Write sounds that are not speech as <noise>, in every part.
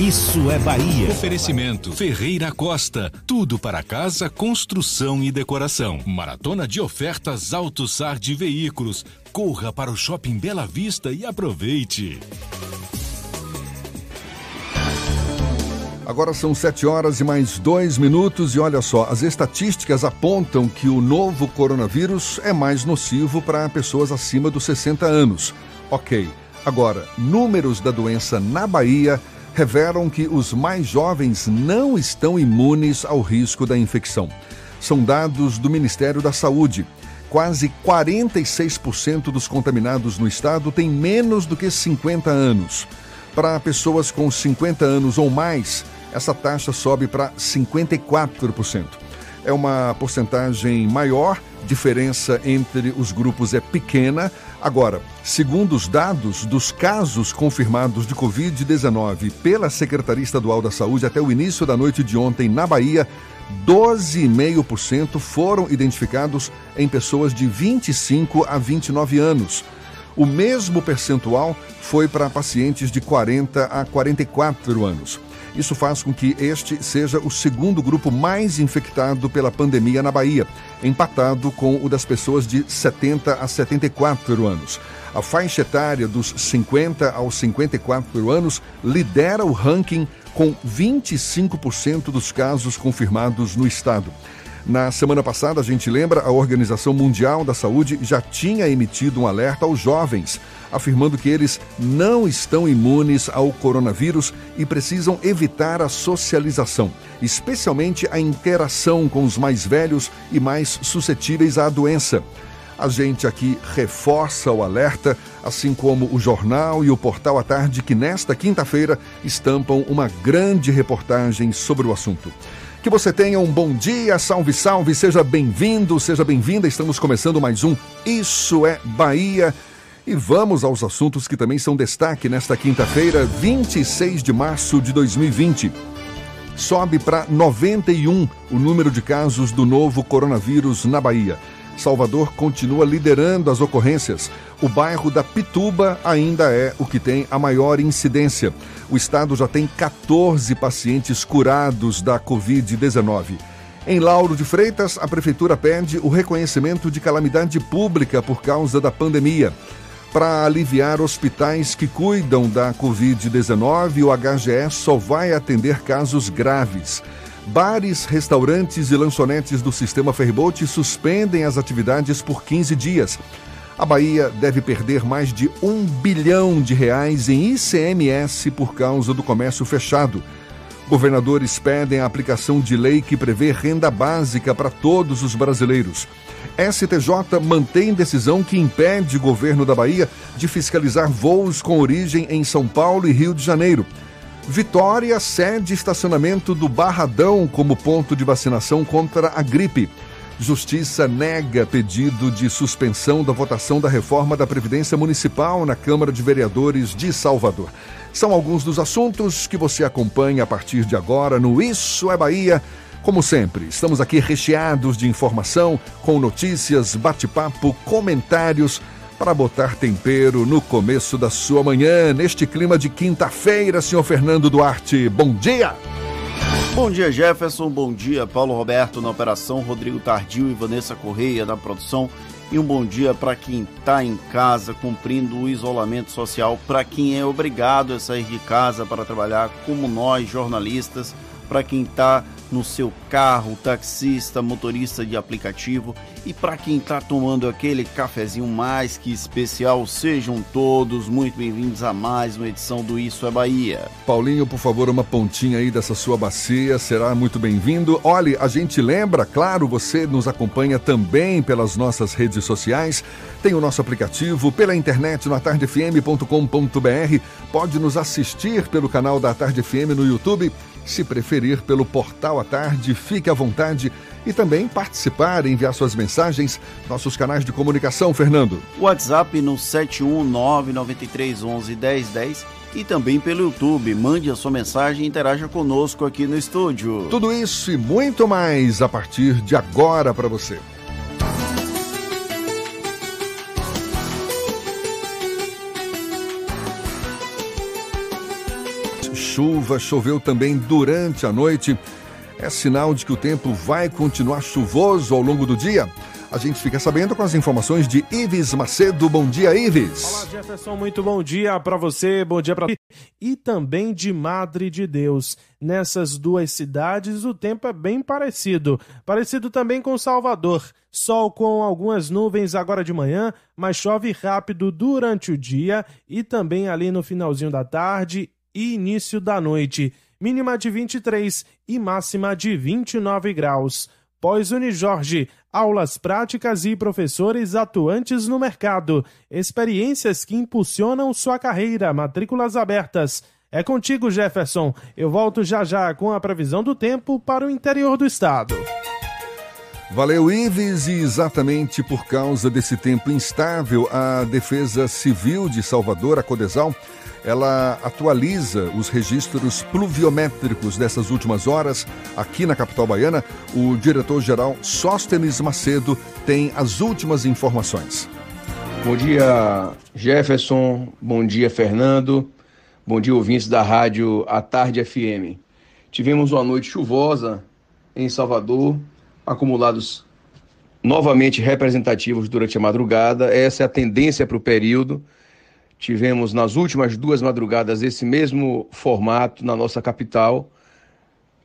Isso é Bahia. Oferecimento Ferreira Costa. Tudo para casa, construção e decoração. Maratona de ofertas AutoSar de veículos. Corra para o Shopping Bela Vista e aproveite. Agora são 7 horas e mais dois minutos, e olha só, as estatísticas apontam que o novo coronavírus é mais nocivo para pessoas acima dos 60 anos. Ok. Agora, números da doença na Bahia revelam que os mais jovens não estão imunes ao risco da infecção. São dados do Ministério da Saúde. Quase 46% dos contaminados no estado têm menos do que 50 anos. Para pessoas com 50 anos ou mais, essa taxa sobe para 54%. É uma porcentagem maior, diferença entre os grupos é pequena. Agora, segundo os dados dos casos confirmados de Covid-19 pela Secretaria Estadual da Saúde até o início da noite de ontem na Bahia, 12,5% foram identificados em pessoas de 25 a 29 anos. O mesmo percentual foi para pacientes de 40 a 44 anos. Isso faz com que este seja o segundo grupo mais infectado pela pandemia na Bahia, empatado com o das pessoas de 70 a 74 anos. A faixa etária dos 50 aos 54 anos lidera o ranking com 25% dos casos confirmados no estado. Na semana passada, a gente lembra, a Organização Mundial da Saúde já tinha emitido um alerta aos jovens, afirmando que eles não estão imunes ao coronavírus e precisam evitar a socialização, especialmente a interação com os mais velhos e mais suscetíveis à doença. A gente aqui reforça o alerta, assim como o jornal e o portal à tarde, que nesta quinta-feira estampam uma grande reportagem sobre o assunto. Que você tenha um bom dia, salve, salve, seja bem-vindo, seja bem-vinda. Estamos começando mais um Isso é Bahia. E vamos aos assuntos que também são destaque nesta quinta-feira, 26 de março de 2020. Sobe para 91 o número de casos do novo coronavírus na Bahia. Salvador continua liderando as ocorrências. O bairro da Pituba ainda é o que tem a maior incidência. O estado já tem 14 pacientes curados da Covid-19. Em Lauro de Freitas, a prefeitura pede o reconhecimento de calamidade pública por causa da pandemia. Para aliviar hospitais que cuidam da Covid-19, o HGE só vai atender casos graves. Bares, restaurantes e lanchonetes do sistema Ferryboat suspendem as atividades por 15 dias. A Bahia deve perder mais de um bilhão de reais em ICMS por causa do comércio fechado. Governadores pedem a aplicação de lei que prevê renda básica para todos os brasileiros. STJ mantém decisão que impede o governo da Bahia de fiscalizar voos com origem em São Paulo e Rio de Janeiro. Vitória cede estacionamento do Barradão como ponto de vacinação contra a gripe. Justiça nega pedido de suspensão da votação da reforma da Previdência Municipal na Câmara de Vereadores de Salvador. São alguns dos assuntos que você acompanha a partir de agora no Isso é Bahia. Como sempre, estamos aqui recheados de informação, com notícias, bate-papo, comentários para botar tempero no começo da sua manhã, neste clima de quinta-feira, senhor Fernando Duarte. Bom dia! Bom dia, Jefferson. Bom dia, Paulo Roberto na operação, Rodrigo Tardio e Vanessa Correia na produção. E um bom dia para quem está em casa cumprindo o isolamento social, para quem é obrigado a sair de casa para trabalhar, como nós, jornalistas, para quem está no seu carro, taxista, motorista de aplicativo e para quem está tomando aquele cafezinho mais que especial, sejam todos muito bem-vindos a mais uma edição do Isso é Bahia. Paulinho, por favor, uma pontinha aí dessa sua bacia, será muito bem-vindo. Olhe, a gente lembra, claro, você nos acompanha também pelas nossas redes sociais, tem o nosso aplicativo pela internet no atardefm.com.br, pode nos assistir pelo canal da Tarde FM no YouTube se preferir pelo portal à tarde, fique à vontade e também participar, enviar suas mensagens, nossos canais de comunicação, Fernando. WhatsApp no 71993111010 e também pelo YouTube. Mande a sua mensagem e interaja conosco aqui no estúdio. Tudo isso e muito mais a partir de agora para você. Chuva, choveu também durante a noite. É sinal de que o tempo vai continuar chuvoso ao longo do dia. A gente fica sabendo com as informações de Ives Macedo. Bom dia, Ives. Olá, Jefferson. Muito bom dia para você, bom dia para e também de Madre de Deus. Nessas duas cidades, o tempo é bem parecido. Parecido também com Salvador. Sol com algumas nuvens agora de manhã, mas chove rápido durante o dia e também ali no finalzinho da tarde e início da noite, mínima de 23 e máxima de 29 graus. Pós-Unijorge, aulas práticas e professores atuantes no mercado, experiências que impulsionam sua carreira, matrículas abertas. É contigo, Jefferson. Eu volto já já com a previsão do tempo para o interior do estado. Valeu, Ives, e exatamente por causa desse tempo instável, a Defesa Civil de Salvador, a Codesal, ela atualiza os registros pluviométricos dessas últimas horas aqui na capital baiana. O diretor-geral Sóstenes Macedo tem as últimas informações. Bom dia, Jefferson. Bom dia, Fernando. Bom dia, ouvintes da rádio A Tarde FM. Tivemos uma noite chuvosa em Salvador, acumulados novamente representativos durante a madrugada. Essa é a tendência para o período. Tivemos nas últimas duas madrugadas esse mesmo formato na nossa capital.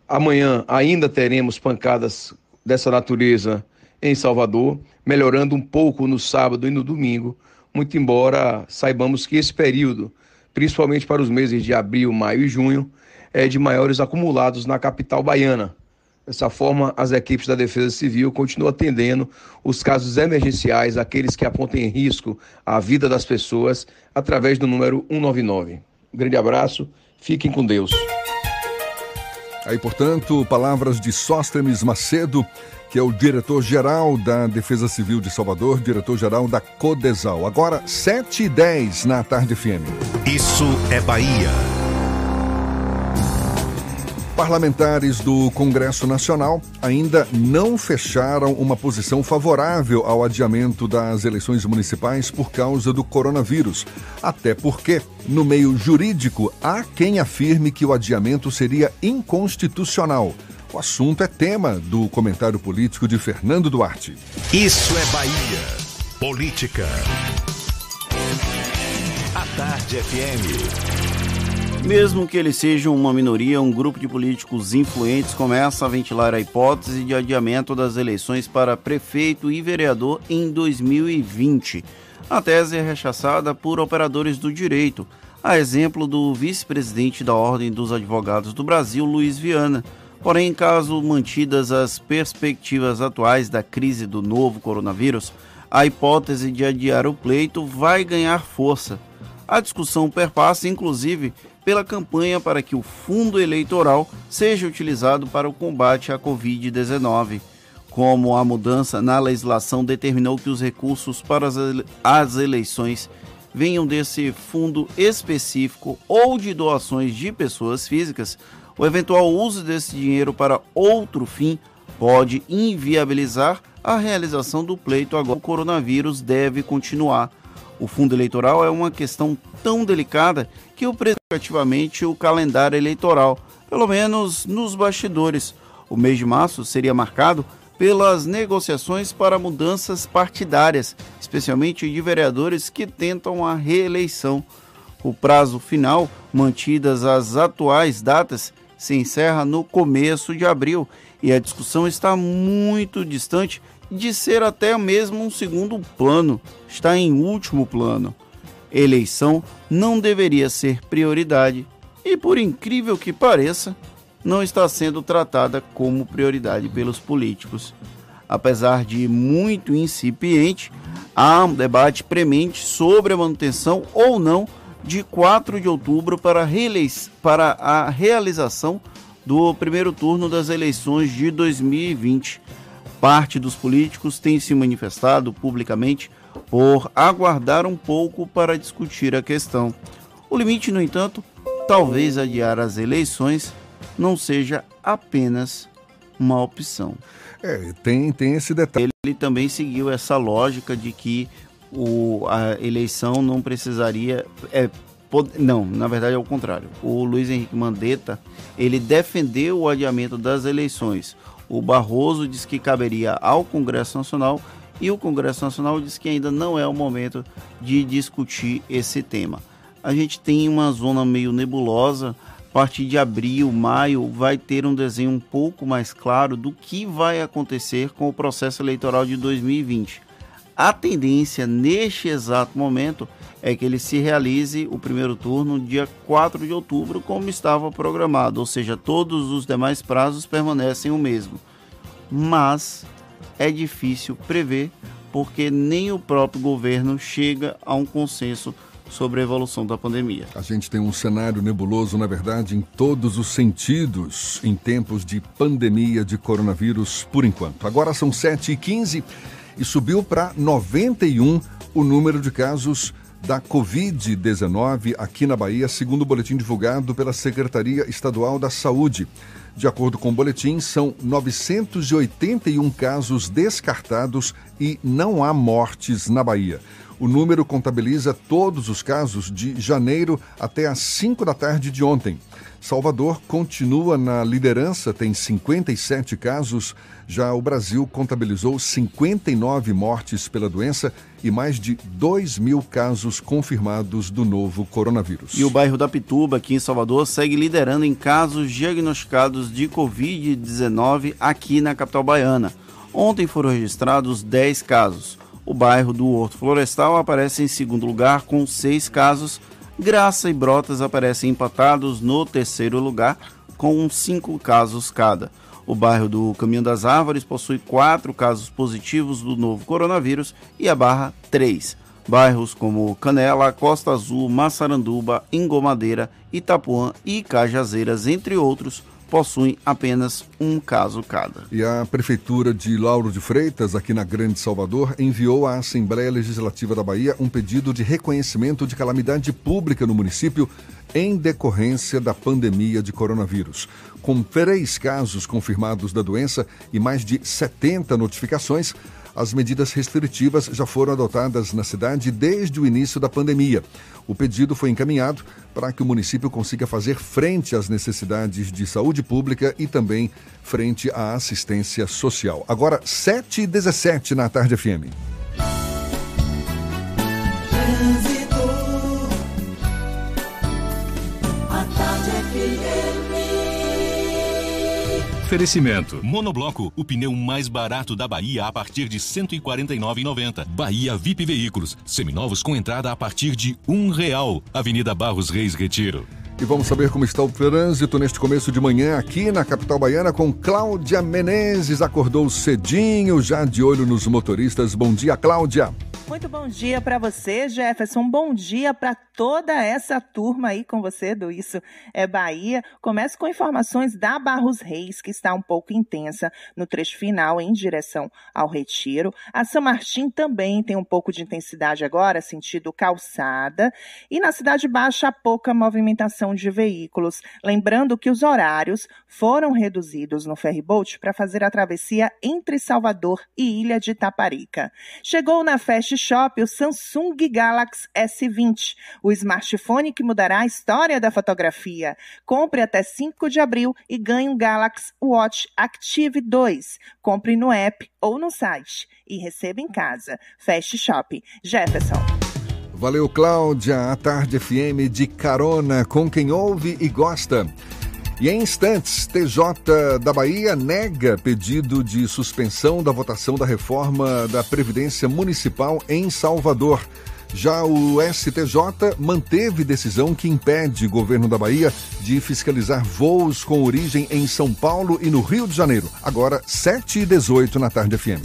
Amanhã ainda teremos pancadas dessa natureza em Salvador, melhorando um pouco no sábado e no domingo, muito embora saibamos que esse período, principalmente para os meses de abril, maio e junho, é de maiores acumulados na capital baiana. Dessa forma, as equipes da Defesa Civil continuam atendendo os casos emergenciais, aqueles que apontem risco à vida das pessoas, através do número 199. Um grande abraço, fiquem com Deus. Aí, portanto, palavras de Sóstenes Macedo, que é o diretor-geral da Defesa Civil de Salvador, diretor-geral da Codesal. Agora, 7 e 10 na tarde FM. Isso é Bahia. Parlamentares do Congresso Nacional ainda não fecharam uma posição favorável ao adiamento das eleições municipais por causa do coronavírus. Até porque, no meio jurídico, há quem afirme que o adiamento seria inconstitucional. O assunto é tema do comentário político de Fernando Duarte. Isso é Bahia. Política. A Tarde FM. Mesmo que ele seja uma minoria, um grupo de políticos influentes começa a ventilar a hipótese de adiamento das eleições para prefeito e vereador em 2020. A tese é rechaçada por operadores do direito, a exemplo do vice-presidente da Ordem dos Advogados do Brasil, Luiz Viana. Porém, caso mantidas as perspectivas atuais da crise do novo coronavírus, a hipótese de adiar o pleito vai ganhar força. A discussão perpassa, inclusive, pela campanha para que o fundo eleitoral seja utilizado para o combate à Covid-19. Como a mudança na legislação determinou que os recursos para as eleições venham desse fundo específico ou de doações de pessoas físicas, o eventual uso desse dinheiro para outro fim pode inviabilizar a realização do pleito. Agora, o coronavírus deve continuar. O fundo eleitoral é uma questão tão delicada que o ativamente o calendário eleitoral, pelo menos nos bastidores. O mês de março seria marcado pelas negociações para mudanças partidárias, especialmente de vereadores que tentam a reeleição. O prazo final, mantidas as atuais datas, se encerra no começo de abril e a discussão está muito distante de ser até mesmo um segundo plano, está em último plano. Eleição não deveria ser prioridade e, por incrível que pareça, não está sendo tratada como prioridade pelos políticos. Apesar de muito incipiente, há um debate premente sobre a manutenção ou não de 4 de outubro para, a realização do primeiro turno das eleições de 2020. Parte dos políticos tem se manifestado publicamente por aguardar um pouco para discutir a questão. O limite, no entanto, talvez adiar as eleições não seja apenas uma opção. É, tem, tem esse detalhe. Ele também seguiu essa lógica de que o, a eleição não precisaria. É, pod, não, na verdade é o contrário. O Luiz Henrique Mandetta ele defendeu o adiamento das eleições. O Barroso disse que caberia ao Congresso Nacional e o Congresso Nacional diz que ainda não é o momento de discutir esse tema. A gente tem uma zona meio nebulosa. A partir de abril, maio, vai ter um desenho um pouco mais claro do que vai acontecer com o processo eleitoral de 2020. A tendência neste exato momento é que ele se realize o primeiro turno dia 4 de outubro, como estava programado, ou seja, todos os demais prazos permanecem o mesmo. Mas é difícil prever porque nem o próprio governo chega a um consenso sobre a evolução da pandemia. A gente tem um cenário nebuloso, na verdade, em todos os sentidos, em tempos de pandemia de coronavírus, por enquanto. Agora são 7h15 e subiu para 91 o número de casos da Covid-19 aqui na Bahia, segundo o boletim divulgado pela Secretaria Estadual da Saúde. De acordo com o boletim, são 981 casos descartados e não há mortes na Bahia. O número contabiliza todos os casos de janeiro até às 5 da tarde de ontem. Salvador continua na liderança, tem 57 casos. Já o Brasil contabilizou 59 mortes pela doença e mais de 2 mil casos confirmados do novo coronavírus. E o bairro da Pituba, aqui em Salvador, segue liderando em casos diagnosticados de Covid-19 aqui na capital baiana. Ontem foram registrados 10 casos. O bairro do Horto Florestal aparece em segundo lugar com 6 casos Graça e Brotas aparecem empatados no terceiro lugar, com cinco casos cada. O bairro do Caminho das Árvores possui quatro casos positivos do novo coronavírus e a Barra, três. Bairros como Canela, Costa Azul, Massaranduba, Engomadeira, Itapuã e Cajazeiras, entre outros, possuem apenas um caso cada. E a Prefeitura de Lauro de Freitas, aqui na Grande Salvador, enviou à Assembleia Legislativa da Bahia um pedido de reconhecimento de calamidade pública no município em decorrência da pandemia de coronavírus. Com três casos confirmados da doença e mais de 70 notificações, as medidas restritivas já foram adotadas na cidade desde o início da pandemia. O pedido foi encaminhado para que o município consiga fazer frente às necessidades de saúde pública e também frente à assistência social. Agora, 7h17 na Tarde FM. Oferecimento. Monobloco, o pneu mais barato da Bahia a partir de R$ 149,90. Bahia VIP Veículos, seminovos com entrada a partir de um real. Avenida Barros Reis Retiro. E vamos saber como está o trânsito neste começo de manhã aqui na capital baiana com Cláudia Menezes. Acordou cedinho, já de olho nos motoristas. Bom dia, Cláudia. Muito bom dia para você, Jefferson. Bom dia para toda essa turma aí com você do Isso é Bahia. Começo com informações da Barros Reis, que está um pouco intensa no trecho final em direção ao Retiro. A São Martim também tem um pouco de intensidade agora, sentido calçada. E na Cidade Baixa, pouca movimentação de veículos. Lembrando que os horários foram reduzidos no ferryboat para fazer a travessia entre Salvador e Ilha de Taparica. Chegou na Fast Shop o Samsung Galaxy S20, o smartphone que mudará a história da fotografia. Compre até 5 de abril e ganhe um Galaxy Watch Active 2. Compre no app ou no site e receba em casa. Fast Shop. Jefferson. Valeu, Cláudia. A Tarde FM de carona com quem ouve e gosta. E em instantes, TJ da Bahia nega pedido de suspensão da votação da reforma da Previdência Municipal em Salvador. Já o STJ manteve decisão que impede o governo da Bahia de fiscalizar voos com origem em São Paulo e no Rio de Janeiro. Agora, 7 e 18 na tarde FM.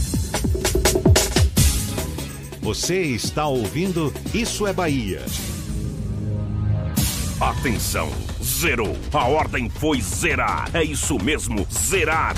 Você está ouvindo Isso é Bahia. Atenção, zerou. A ordem foi zerar. É isso mesmo, zerar.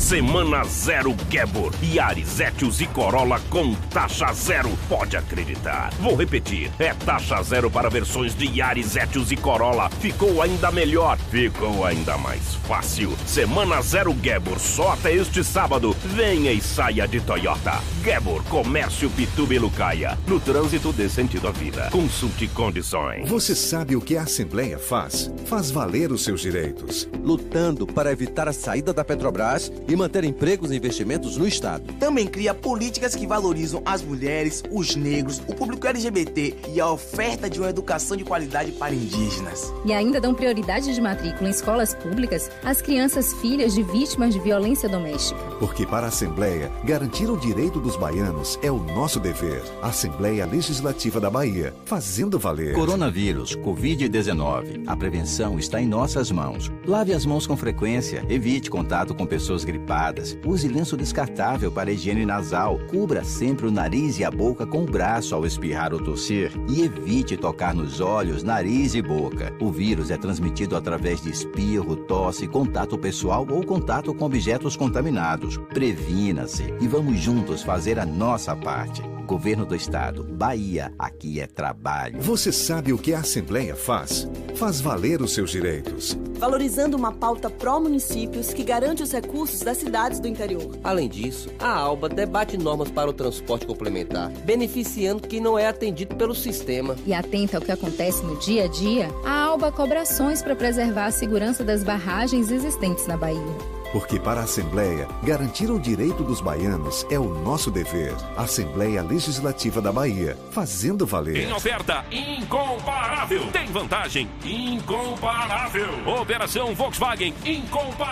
Semana zero Gabor, Yaris, Etios e Corolla com taxa zero. Pode acreditar. Vou repetir. É taxa zero para versões de Yaris, Etios e Corolla. Ficou ainda melhor. Ficou ainda mais fácil. Semana zero Gabor, só até este sábado. Venha e saia de Toyota. Gabor, Comércio Pituba e Lucaia. No trânsito dê sentido à vida. Consulte condições. Você sabe o que a Assembleia faz? Faz valer os seus direitos. Lutando para evitar a saída da Petrobras e manter empregos e investimentos no Estado. Também cria políticas que valorizam as mulheres, os negros, o público LGBT e a oferta de uma educação de qualidade para indígenas. E ainda dão prioridade de matrícula em escolas públicas às crianças filhas de vítimas de violência doméstica. Porque para a Assembleia, garantir o direito dos baianos é o nosso dever. Assembleia Legislativa da Bahia, fazendo valer. Coronavírus, Covid-19. A prevenção está em nossas mãos. Lave as mãos com frequência, evite contato com pessoas gripadas gripadas. Use lenço descartável para higiene nasal. Cubra sempre o nariz e a boca com o braço ao espirrar ou tossir. E evite tocar nos olhos, nariz e boca. O vírus é transmitido através de espirro, tosse, contato pessoal ou contato com objetos contaminados. Previna-se e vamos juntos fazer a nossa parte. Governo do Estado, Bahia, aqui é trabalho. Você sabe o que a Assembleia faz? Faz valer os seus direitos. Valorizando uma pauta pró-municípios que garante os recursos das cidades do interior. Além disso, a ALBA debate normas para o transporte complementar, beneficiando quem não é atendido pelo sistema. E atenta ao que acontece no dia a dia, a ALBA cobra ações para preservar a segurança das barragens existentes na Bahia. Porque para a Assembleia, garantir o direito dos baianos é o nosso dever. Assembleia Legislativa da Bahia, fazendo valer. Em oferta incomparável. Tem vantagem incomparável. Operação Volkswagen incomparável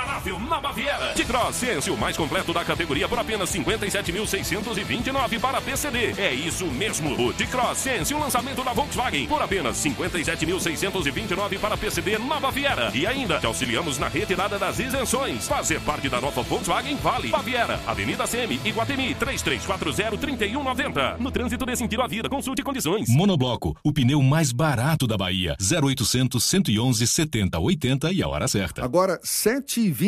na Baviera. T-Cross Sense, o mais completo da categoria por apenas 57.629 para PCD. É isso mesmo. O T-Cross Sense, o lançamento da Volkswagen por apenas 57.629 para PCD na Baviera. E ainda te auxiliamos na retirada das isenções. Faz Fazer parte da nova Volkswagen Vale. Baviera, Avenida CM, Iguatemi, 3340-3190. No trânsito desse sentido à vida, consulte condições. Monobloco, o pneu mais barato da Bahia. 0800 111 7080 e a hora certa. Agora, 7h20,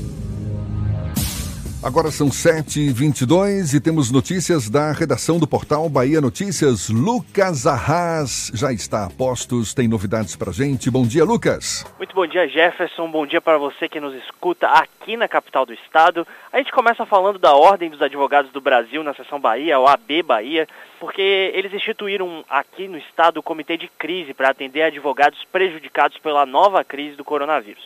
Agora são 7h22 e temos notícias da redação do portal Bahia Notícias. Lucas Arras já está a postos, tem novidades pra gente. Bom dia, Lucas. Muito bom dia, Jefferson. Bom dia para você que nos escuta aqui na capital do estado. A gente começa falando da Ordem dos Advogados do Brasil na seção Bahia, o AB Bahia, porque eles instituíram aqui no estado o Comitê de Crise para atender advogados prejudicados pela nova crise do coronavírus.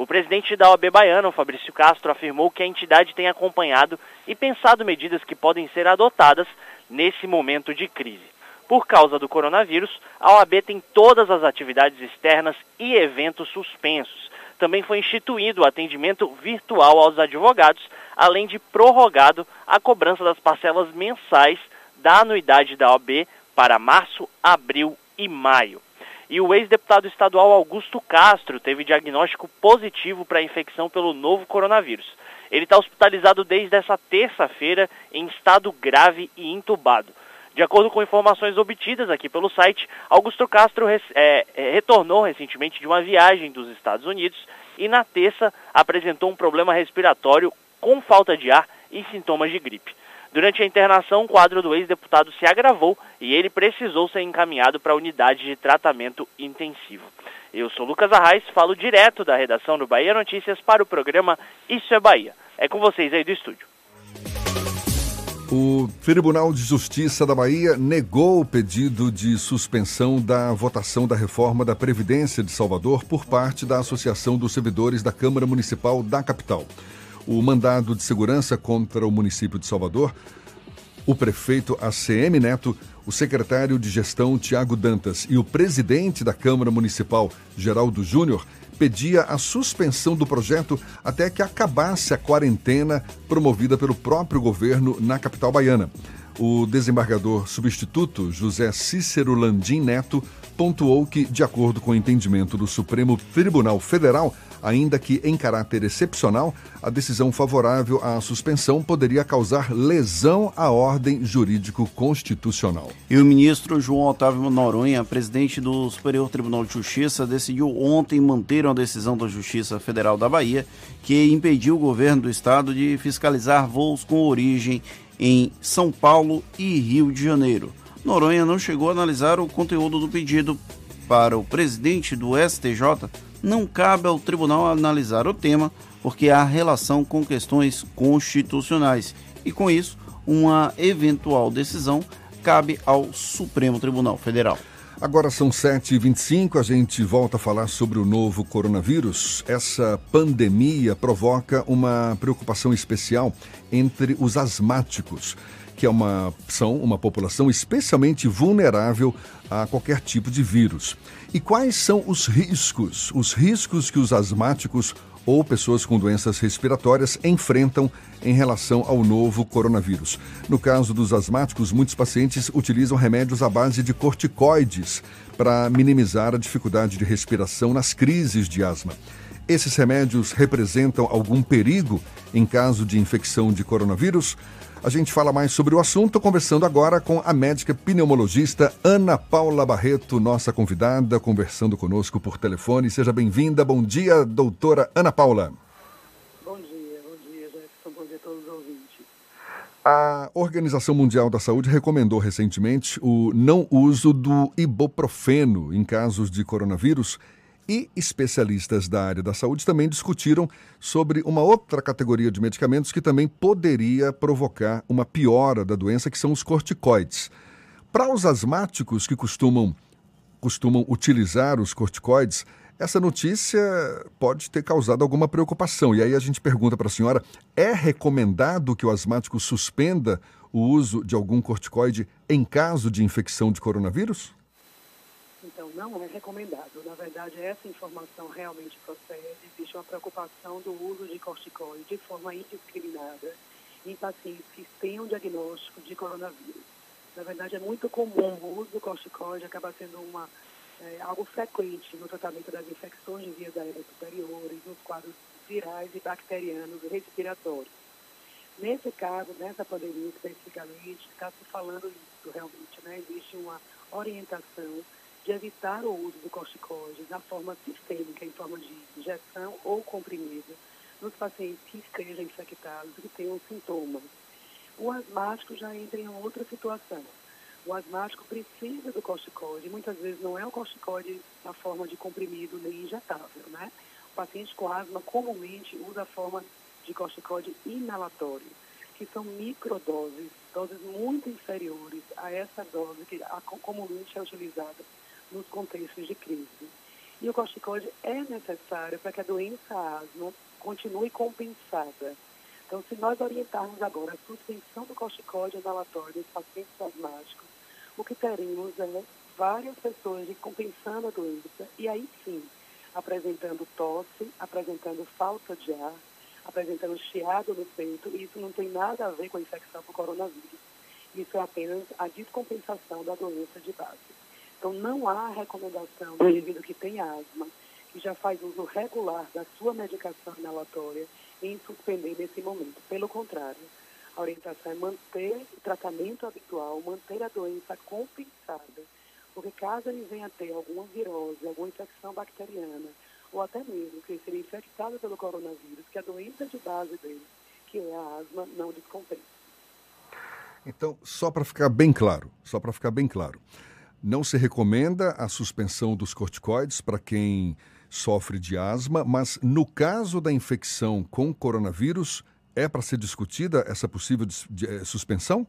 O presidente da OAB Baiana, Fabrício Castro, afirmou que a entidade tem acompanhado e pensado medidas que podem ser adotadas nesse momento de crise. Por causa do coronavírus, a OAB tem todas as atividades externas e eventos suspensos. Também foi instituído o atendimento virtual aos advogados, além de prorrogado a cobrança das parcelas mensais da anuidade da OAB para março, abril e maio. E o ex-deputado estadual Augusto Castro teve diagnóstico positivo para a infecção pelo novo coronavírus. Ele está hospitalizado desde essa terça-feira em estado grave e entubado. De acordo com informações obtidas aqui pelo site, Augusto Castro é, é, retornou recentemente de uma viagem dos Estados Unidos e na terça apresentou um problema respiratório com falta de ar e sintomas de gripe. Durante a internação, o quadro do ex-deputado se agravou e ele precisou ser encaminhado para a unidade de tratamento intensivo. Eu sou Lucas Arraes, falo direto da redação do Bahia Notícias para o programa Isso é Bahia. É com vocês aí do estúdio. O Tribunal de Justiça da Bahia negou o pedido de suspensão da votação da reforma da Previdência de Salvador por parte da Associação dos Servidores da Câmara Municipal da capital. O mandado de segurança contra o município de Salvador, o prefeito ACM Neto, o secretário de gestão Tiago Dantas e o presidente da Câmara Municipal, Geraldo Júnior, pedia a suspensão do projeto até que acabasse a quarentena promovida pelo próprio governo na capital baiana. O desembargador substituto José Cícero Landim Neto pontuou que, de acordo com o entendimento do Supremo Tribunal Federal, ainda que em caráter excepcional, a decisão favorável à suspensão poderia causar lesão à ordem jurídico-constitucional. E o ministro João Otávio Noronha, presidente do Superior Tribunal de Justiça, decidiu ontem manter uma decisão da Justiça Federal da Bahia que impediu o governo do estado de fiscalizar voos com origem em São Paulo e Rio de Janeiro. Noronha não chegou a analisar o conteúdo do pedido para o presidente do STJ não cabe ao tribunal analisar o tema, porque há relação com questões constitucionais e, com isso, uma eventual decisão cabe ao Supremo Tribunal Federal. Agora são 7h25, a gente volta a falar sobre o novo coronavírus. Essa pandemia provoca uma preocupação especial entre os asmáticos, que é uma, são uma população especialmente vulnerável a qualquer tipo de vírus. E quais são os riscos, os riscos que os asmáticos ou pessoas com doenças respiratórias enfrentam em relação ao novo coronavírus. No caso dos asmáticos, muitos pacientes utilizam remédios à base de corticoides para minimizar a dificuldade de respiração nas crises de asma. Esses remédios representam algum perigo em caso de infecção de coronavírus? A gente fala mais sobre o assunto conversando agora com a médica pneumologista Ana Paula Barreto, nossa convidada, conversando conosco por telefone. Seja bem-vinda. Bom dia, doutora Ana Paula. Bom dia, bom dia, Jefferson. Bom dia a todos os ouvintes. A Organização Mundial da Saúde recomendou recentemente o não uso do ibuprofeno em casos de coronavírus e especialistas da área da saúde também discutiram sobre uma outra categoria de medicamentos que também poderia provocar uma piora da doença, que são os corticoides. Para os asmáticos que costumam, costumam utilizar os corticoides, essa notícia pode ter causado alguma preocupação. E aí a gente pergunta para a senhora: é recomendado que o asmático suspenda o uso de algum corticoide em caso de infecção de coronavírus? Não é recomendado. Na verdade, essa informação realmente procede. Existe uma preocupação do uso de corticoide de forma indiscriminada em pacientes que tenham diagnóstico de coronavírus. Na verdade, é muito comum o uso do corticoide, acaba sendo uma, é, algo frequente no tratamento das infecções de vias aéreas superiores, nos quadros virais e bacterianos respiratórios. Nesse caso, nessa pandemia especificamente, está se falando isso realmente, né? Existe uma orientação evitar o uso do corticoide na forma sistêmica, em forma de injeção ou comprimida, nos pacientes que estejam infectados e que tenham sintomas. O asmático já entra em outra situação. O asmático precisa do corticoide, muitas vezes não é o corticoide na forma de comprimido nem injetável, né? O paciente com asma comumente usa a forma de corticoide inalatório, que são microdoses, doses muito inferiores a essa dose que comumente é utilizada nos contextos de crise. E o corticoide é necessário para que a doença asma continue compensada. Então, se nós orientarmos agora a suspensão do corticoide inalatório nos pacientes asmáticos, o que teremos é várias pessoas compensando a doença e aí sim, apresentando tosse, apresentando falta de ar, apresentando chiado no peito, e isso não tem nada a ver com a infecção por coronavírus. Isso é apenas a descompensação da doença de base. Então, não há recomendação do indivíduo que tem asma, que já faz uso regular da sua medicação inalatória, em suspender nesse momento. Pelo contrário, a orientação é manter o tratamento habitual, manter a doença compensada, porque caso ele venha a ter alguma virose, alguma infecção bacteriana, ou até mesmo que ele seja infectado pelo coronavírus, que a doença de base dele, que é a asma não descompensa. Então, só para ficar bem claro, só para ficar bem claro, não se recomenda a suspensão dos corticoides para quem sofre de asma, mas no caso da infecção com coronavírus, é para ser discutida essa possível de, de, eh, suspensão?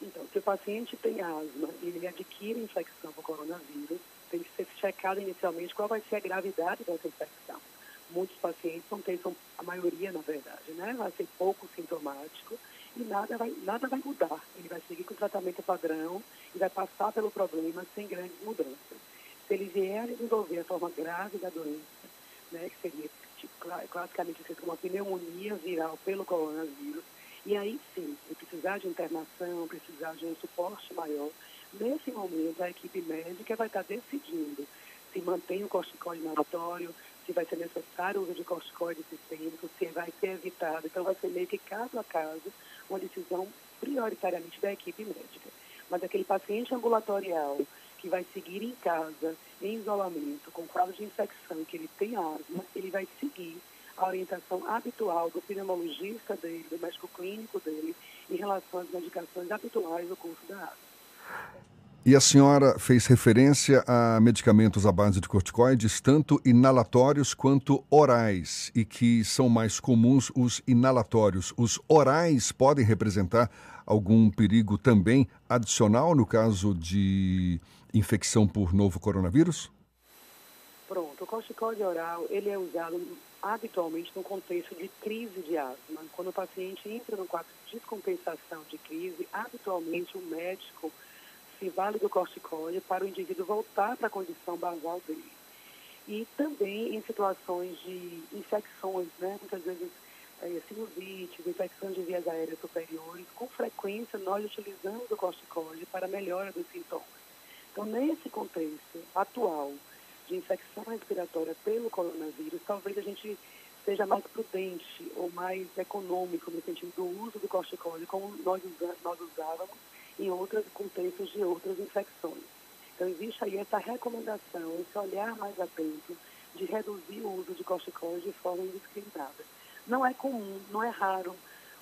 Então, se o paciente tem asma e ele adquire infecção com coronavírus, tem que ser checado inicialmente qual vai ser a gravidade dessa infecção. Muitos pacientes não têm, são a maioria na verdade, né? Vai ser pouco sintomático e nada vai, nada vai mudar. Ele vai seguir com o tratamento padrão e vai passar pelo problema sem grandes mudanças. Se ele vier a desenvolver a forma grave da doença, né, que seria tipo, classicamente uma pneumonia viral pelo coronavírus, e aí sim, se precisar de internação, precisar de um suporte maior, nesse momento a equipe médica vai estar decidindo se mantém o corticoide inalatório, se vai ser necessário o uso de corticoide sistêmico, se vai ser evitado. Então vai ser meio que caso a caso uma decisão prioritariamente da equipe médica. Mas aquele paciente ambulatorial que vai seguir em casa, em isolamento, com quadro de infecção, que ele tem asma, ele vai seguir a orientação habitual do pneumologista dele, do médico clínico dele, em relação às medicações habituais do curso da asma. E a senhora fez referência a medicamentos à base de corticoides, tanto inalatórios quanto orais, e que são mais comuns os inalatórios. Os orais podem representar algum perigo também adicional no caso de infecção por novo coronavírus? Pronto, o corticoide oral ele é usado habitualmente no contexto de crise de asma. Quando o paciente entra no quadro de descompensação de crise, habitualmente o médico se vale do corticoide para o indivíduo voltar para a condição basal dele. E também em situações de infecções, né? muitas vezes é, sinusites, infecções de vias aéreas superiores, com frequência nós utilizamos o corticoide para melhora dos sintomas. Então, nesse contexto atual de infecção respiratória pelo coronavírus, talvez a gente seja mais prudente ou mais econômico no sentido do uso do corticoide, como nós, nós usávamos em outros contextos de outras infecções. Então, existe aí essa recomendação, esse olhar mais atento de reduzir o uso de corticoides de forma indiscriminada. Não é comum, não é raro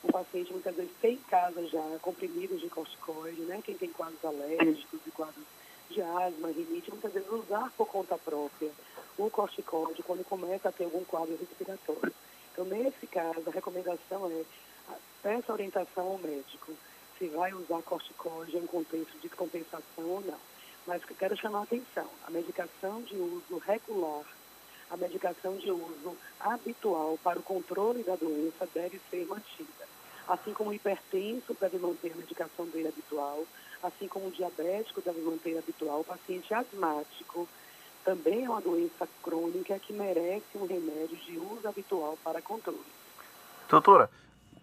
um paciente muitas vezes ter em casa já comprimidos de corticoide, né? Quem tem quadros alérgicos e quadros de asma, rinite, muitas vezes usar por conta própria o corticoide quando começa a ter algum quadro respiratório. Então, nesse caso, a recomendação é peça orientação ao médico se vai usar corticoide em contexto de compensação ou não. Mas quero chamar a atenção, a medicação de uso regular, a medicação de uso habitual para o controle da doença deve ser mantida. Assim como o hipertenso deve manter a medicação dele habitual, assim como o diabético deve manter habitual, o paciente asmático também é uma doença crônica que merece um remédio de uso habitual para controle. Doutora,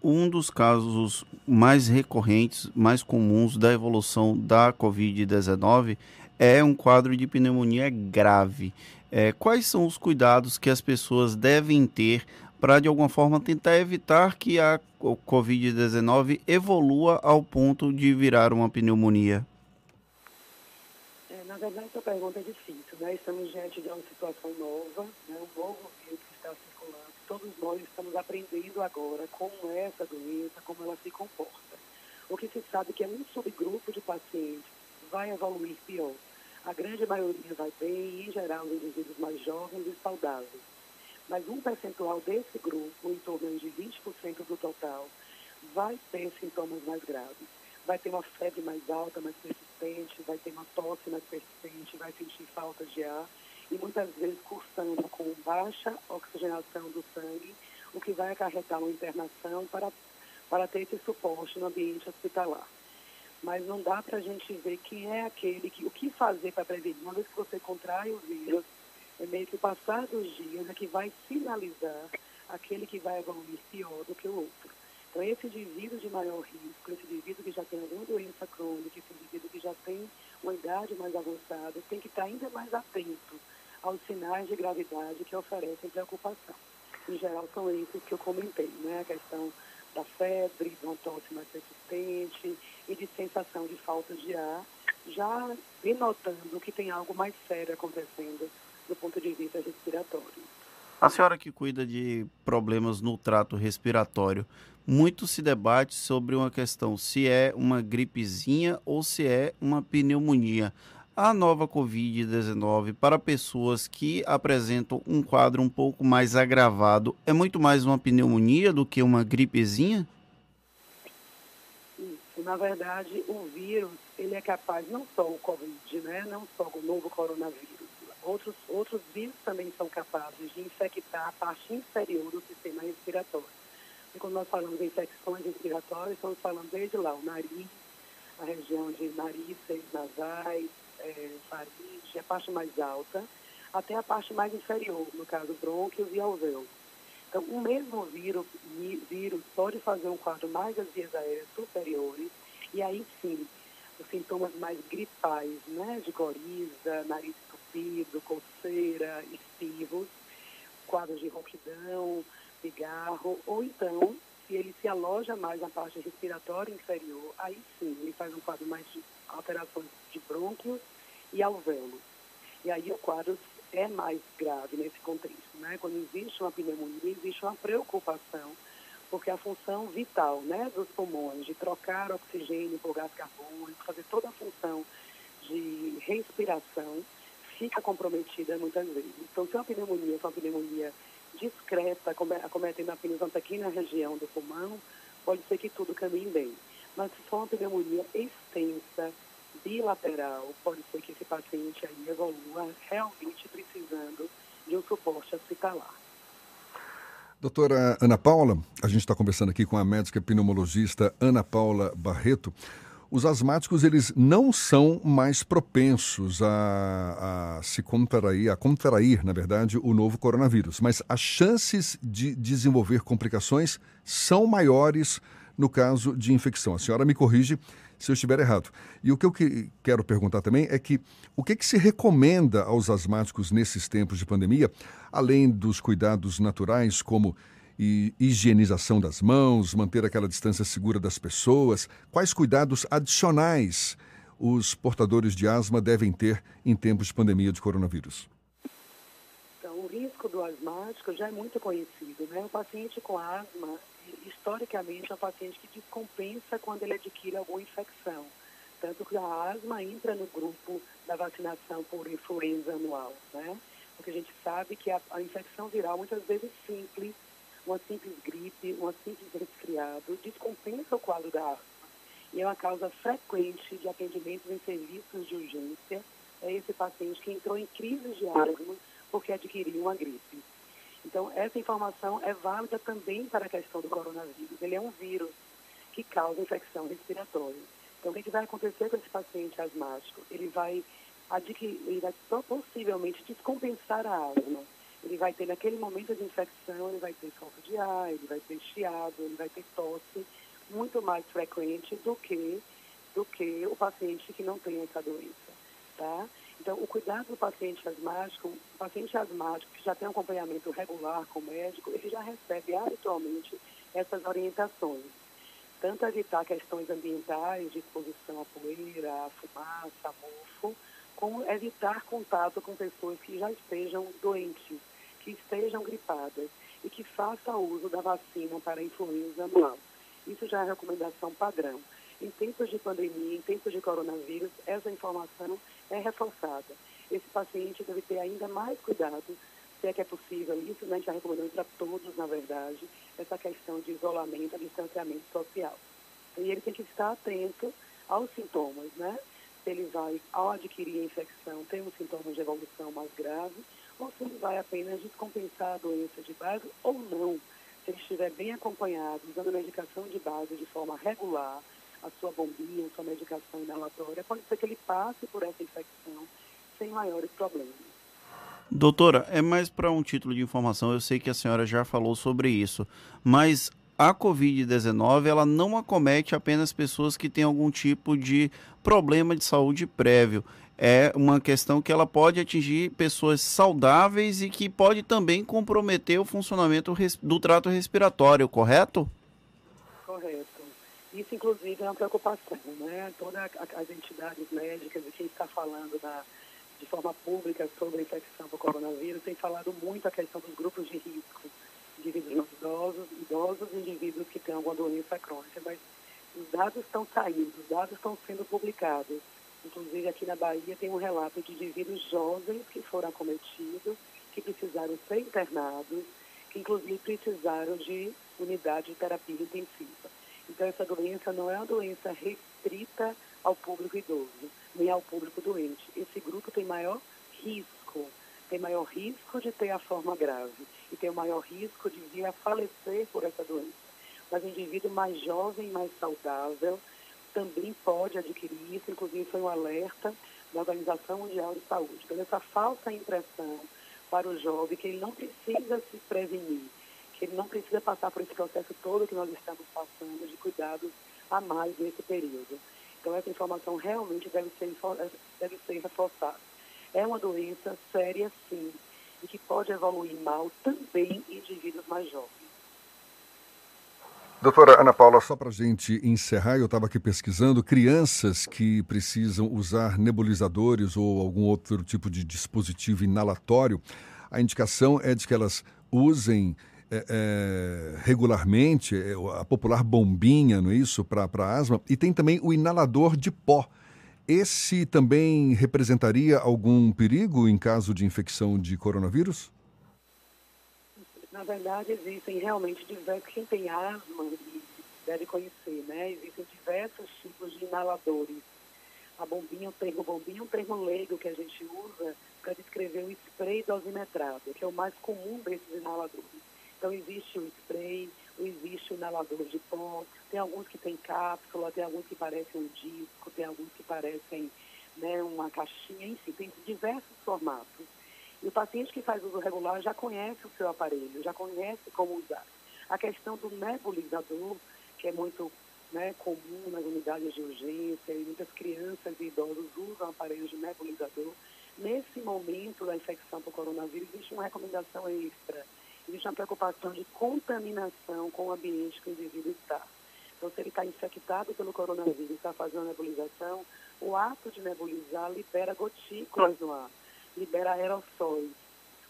um dos casos mais recorrentes, mais comuns da evolução da Covid-19 é um quadro de pneumonia grave. É, quais são os cuidados que as pessoas devem ter para, de alguma forma, tentar evitar que a Covid-19 evolua ao ponto de virar uma pneumonia? É, na verdade, essa pergunta é difícil. Né? Estamos diante de uma situação nova, né? um novo vírus que está circulando todos nós estamos aprendendo agora como é essa doença, como ela se comporta. O que se sabe é que é um subgrupo de pacientes vai evoluir pior. A grande maioria vai bem, em geral, os indivíduos mais jovens e saudáveis. Mas um percentual desse grupo, em torno de 20% do total, vai ter sintomas mais graves. Vai ter uma febre mais alta, mais persistente, vai ter uma tosse mais persistente, vai sentir falta de ar e muitas vezes cursando com baixa oxigenação do sangue, o que vai acarretar uma internação para, para ter esse suporte no ambiente hospitalar. Mas não dá para a gente ver quem é aquele, que, o que fazer para prevenir. Uma vez que você contrai o vírus, é meio que o passar dos dias é que vai sinalizar aquele que vai evoluir pior do que o outro. Então, esse indivíduo de maior risco, esse indivíduo que já tem alguma doença crônica, esse indivíduo que já tem uma idade mais avançada, tem que estar ainda mais atento aos sinais de gravidade que oferecem preocupação. Em geral, são esses que eu comentei, né? A questão da febre, de uma tosse mais persistente e de sensação de falta de ar, já denotando que tem algo mais sério acontecendo do ponto de vista respiratório. A senhora que cuida de problemas no trato respiratório, muito se debate sobre uma questão se é uma gripezinha ou se é uma pneumonia. A nova Covid-19 para pessoas que apresentam um quadro um pouco mais agravado é muito mais uma pneumonia do que uma gripezinha? Isso, na verdade, o vírus, ele é capaz, não só o Covid, né, não só o novo coronavírus, outros, outros vírus também são capazes de infectar a parte inferior do sistema respiratório. E quando nós falamos de infecções respiratórias, estamos falando desde lá, o nariz, a região de narizes, nasais, é, faringe, a parte mais alta, até a parte mais inferior, no caso brônquios e alvéolos. Então, o mesmo vírus, vírus pode fazer um quadro mais das vias aéreas superiores, e aí sim, os sintomas mais gripais, né, de coriza, nariz entupido, coceira, espivos, quadros de rouquidão, cigarro, ou então, se ele se aloja mais na parte respiratória inferior, aí sim, ele faz um quadro mais alterações de brônquios e alvéolos. E aí o quadro é mais grave nesse contexto, né? Quando existe uma pneumonia, existe uma preocupação, porque a função vital, né, dos pulmões, de trocar oxigênio por gás carbônico, fazer toda a função de respiração, fica comprometida muitas vezes. Então, se uma pneumonia for uma pneumonia discreta, acometendo apenas uma pequena região do pulmão, pode ser que tudo caminhe bem. Mas se for uma pneumonia extensa, bilateral, pode ser que esse paciente aí evolua realmente precisando de um suporte hospitalar. Doutora Ana Paula, a gente está conversando aqui com a médica pneumologista Ana Paula Barreto. Os asmáticos eles não são mais propensos a, a se contrair, a contrair, na verdade, o novo coronavírus, mas as chances de desenvolver complicações são maiores no caso de infecção. A senhora me corrige se eu estiver errado. E o que eu que, quero perguntar também é que o que, que se recomenda aos asmáticos nesses tempos de pandemia, além dos cuidados naturais como higienização das mãos, manter aquela distância segura das pessoas, quais cuidados adicionais os portadores de asma devem ter em tempos de pandemia de coronavírus? Então, o risco do asmático já é muito conhecido, né? O paciente com asma, historicamente, é um paciente que descompensa quando ele adquire alguma infecção. Tanto que a asma entra no grupo da vacinação por influenza anual, né? Porque a gente sabe que a, a infecção viral, muitas vezes simples, uma simples gripe, uma simples resfriado, descompensa o quadro da asma. E é uma causa frequente de atendimentos em serviços de urgência. É esse paciente que entrou em crise de asma porque adquiriu uma gripe. Então, essa informação é válida também para a questão do coronavírus. Ele é um vírus que causa infecção respiratória. Então, o que, vai acontecer com esse paciente asmático? Ele vai adquirir, ele vai possivelmente descompensar a asma. Ele vai ter, naquele momento de infecção, ele vai ter falta de ar, ele vai ter chiado, ele vai ter tosse muito mais frequente do que, do que o paciente que não tem essa doença, tá? Então, o cuidado do paciente asmático, o paciente asmático que já tem um acompanhamento regular com o médico, ele já recebe habitualmente essas orientações. Tanto evitar questões ambientais, de exposição à poeira, à fumaça, a mofo, como evitar contato com pessoas que já estejam doentes, que estejam gripadas e que façam uso da vacina para influenza anual. Isso já é recomendação padrão. Em tempos de pandemia, em tempos de coronavírus, essa informação é reforçada. Esse paciente deve ter ainda mais cuidado, se é que é possível isso, né? a gente está recomendando para todos, na verdade, essa questão de isolamento, distanciamento social. E ele tem que estar atento aos sintomas, né? Se ele vai, ao adquirir a infecção, ter um sintoma de evolução mais grave, ou se ele vai apenas descompensar a doença de base ou não. Se ele estiver bem acompanhado, usando medicação de base de forma regular, a sua bombinha, a sua medicação inalatória, pode ser que ele passe por essa infecção sem maiores problemas. Doutora, é mais para um título de informação, eu sei que a senhora já falou sobre isso, mas a Covid-19 ela não acomete apenas pessoas que têm algum tipo de problema de saúde prévio. É uma questão que ela pode atingir pessoas saudáveis e que pode também comprometer o funcionamento do trato respiratório, correto? Correto. Isso, inclusive, é uma preocupação, né? Todas as entidades médicas, e quem está falando da, de forma pública sobre a infecção por coronavírus tem falado muito a questão dos grupos de risco, indivíduos idosos, idosos e indivíduos que têm alguma doença crônica, mas os dados estão saindo, os dados estão sendo publicados. Inclusive aqui na Bahia tem um relato de indivíduos jovens que foram acometidos, que precisaram ser internados, que inclusive precisaram de unidade de terapia intensiva. Então essa doença não é uma doença restrita ao público idoso, nem ao público doente. Esse grupo tem maior risco, tem maior risco de ter a forma grave e tem o maior risco de vir a falecer por essa doença. Mas o indivíduo mais jovem, mais saudável, também pode adquirir isso, inclusive foi um alerta da Organização Mundial de Saúde. Então, essa falsa impressão para o jovem que ele não precisa se prevenir, que ele não precisa passar por esse processo todo que nós estamos passando de cuidados a mais nesse período. Então, essa informação realmente deve ser, deve ser reforçada. É uma doença séria, sim, e que pode evoluir mal também em indivíduos mais jovens. Doutora Ana Paula, só para a gente encerrar, eu estava aqui pesquisando crianças que precisam usar nebulizadores ou algum outro tipo de dispositivo inalatório. A indicação é de que elas usem é, é, regularmente é, a popular bombinha, não é isso, para asma, e tem também o inalador de pó. Esse também representaria algum perigo em caso de infecção de coronavírus? Na verdade, existem realmente diversos. Quem tem asma deve conhecer, né? Existem diversos tipos de inaladores. A bombinha, o termo bombinha é um termo leigo que a gente usa para descrever o spray dosimetrado, que é o mais comum desses inaladores. Então, existe o spray, existe o inalador de pó, tem alguns que têm cápsula, tem alguns que parecem um disco, tem alguns que parecem né, uma caixinha, enfim, tem diversos formatos. E o paciente que faz uso regular já conhece o seu aparelho, já conhece como usar. A questão do nebulizador, que é muito né, comum nas unidades de urgência, e muitas crianças e idosos usam aparelhos de nebulizador. Nesse momento da infecção por coronavírus, existe uma recomendação extra. Existe uma preocupação de contaminação com o ambiente que o indivíduo está. Então, se ele está infectado pelo coronavírus e está fazendo nebulização, o ato de nebulizar libera gotículas no ar libera aerossóis,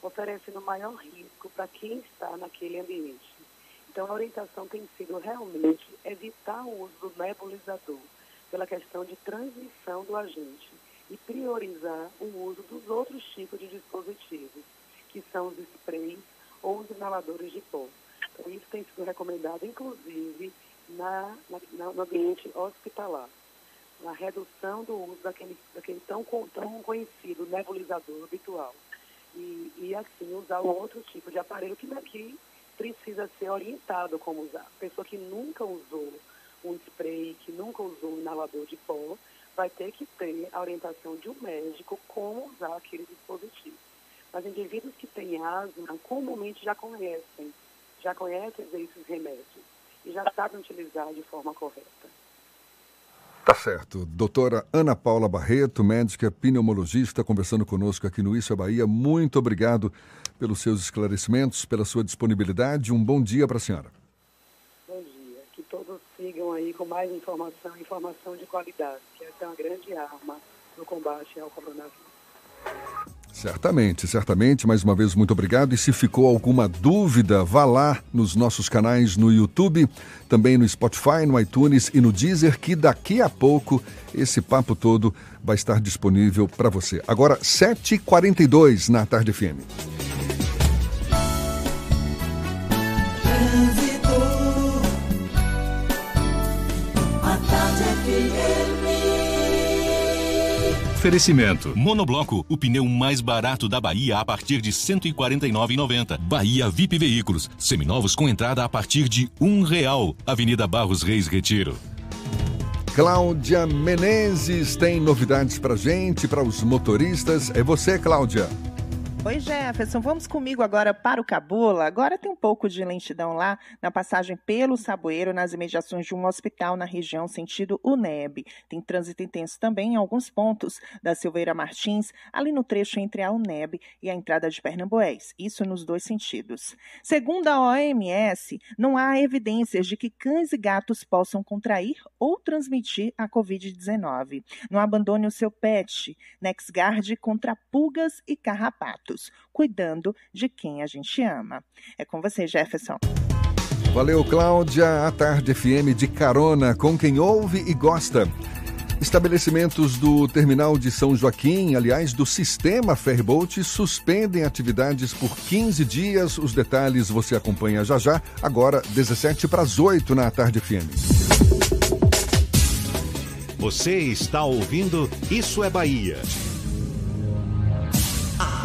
oferecendo maior risco para quem está naquele ambiente. Então, a orientação tem sido realmente evitar o uso do nebulizador, pela questão de transmissão do agente, e priorizar o uso dos outros tipos de dispositivos, que são os sprays ou os inaladores de pó. Então, isso tem sido recomendado, inclusive, na, na, no ambiente hospitalar a redução do uso daquele, daquele tão, tão conhecido nebulizador habitual. E, e assim usar um outro tipo de aparelho que daqui precisa ser orientado como usar. Pessoa que nunca usou um spray, que nunca usou um inalador de pó, vai ter que ter a orientação de um médico como usar aquele dispositivo. Mas indivíduos que têm asma comumente já conhecem, já conhecem esses remédios e já sabem utilizar de forma correta. Tá certo. Doutora Ana Paula Barreto, médica pneumologista, conversando conosco aqui no Isso é Bahia. Muito obrigado pelos seus esclarecimentos, pela sua disponibilidade. Um bom dia para a senhora. Bom dia. Que todos sigam aí com mais informação, informação de qualidade, que essa é uma grande arma no combate ao coronavírus. Certamente, certamente. Mais uma vez, muito obrigado. E se ficou alguma dúvida, vá lá nos nossos canais no YouTube, também no Spotify, no iTunes e no Deezer, que daqui a pouco esse papo todo vai estar disponível para você. Agora, 7h42 na Tarde FM. Oferecimento. Monobloco, o pneu mais barato da Bahia a partir de R$ 149,90. Bahia VIP Veículos, seminovos com entrada a partir de um real. Avenida Barros Reis Retiro. Cláudia Menezes tem novidades para gente, para os motoristas. É você, Cláudia. Oi, Jefferson, vamos comigo agora para o Cabula. Agora tem um pouco de lentidão lá na passagem pelo Saboeiro, nas imediações de um hospital na região sentido UNEB. Tem trânsito intenso também em alguns pontos da Silveira Martins, ali no trecho entre a UNEB e a entrada de Pernambués. Isso nos dois sentidos. Segundo a OMS, não há evidências de que cães e gatos possam contrair ou transmitir a Covid-19. Não abandone o seu pet. NexGuard contra pulgas e carrapatos cuidando de quem a gente ama. É com você, Jefferson. Valeu, Cláudia. A Tarde FM de carona com quem ouve e gosta. Estabelecimentos do Terminal de São Joaquim, aliás, do Sistema Ferryboat, suspendem atividades por 15 dias. Os detalhes você acompanha já já, agora 17 para as 8 na Tarde FM. Você está ouvindo Isso é Bahia.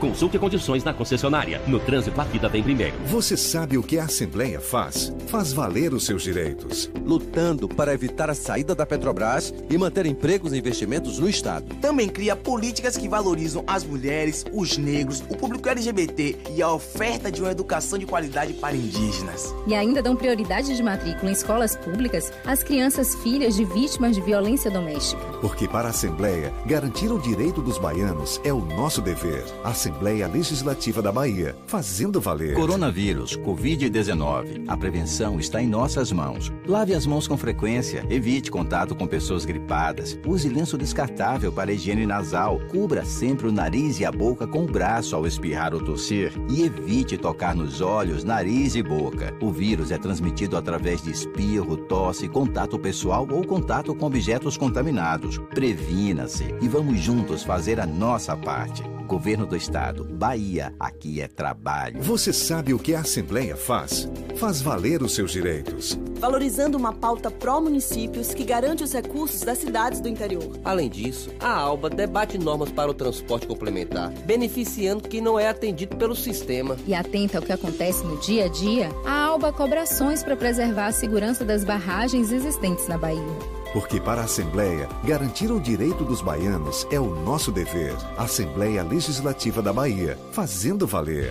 Consulte condições na concessionária. No trânsito, a vida vem primeiro. Você sabe o que a Assembleia faz? Faz valer os seus direitos. Lutando para evitar a saída da Petrobras e manter empregos e investimentos no Estado. Também cria políticas que valorizam as mulheres, os negros, o público LGBT e a oferta de uma educação de qualidade para indígenas. E ainda dão prioridade de matrícula em escolas públicas às crianças filhas de vítimas de violência doméstica. Porque para a Assembleia, garantir o direito dos baianos é o nosso dever. A Assembleia Legislativa da Bahia, fazendo valer. Coronavírus, Covid-19. A prevenção está em nossas mãos. Lave as mãos com frequência, evite contato com pessoas gripadas, use lenço descartável para higiene nasal, cubra sempre o nariz e a boca com o braço ao espirrar ou tossir e evite tocar nos olhos, nariz e boca. O vírus é transmitido através de espirro, tosse, contato pessoal ou contato com objetos contaminados. Previna-se e vamos juntos fazer a nossa parte. Governo do Estado, Bahia, aqui é trabalho. Você sabe o que a Assembleia faz? Faz valer os seus direitos. Valorizando uma pauta pró-municípios que garante os recursos das cidades do interior. Além disso, a ALBA debate normas para o transporte complementar, beneficiando quem não é atendido pelo sistema. E atenta ao que acontece no dia a dia, a ALBA cobra ações para preservar a segurança das barragens existentes na Bahia. Porque para a Assembleia, garantir o direito dos baianos é o nosso dever. Assembleia Legislativa da Bahia, fazendo valer.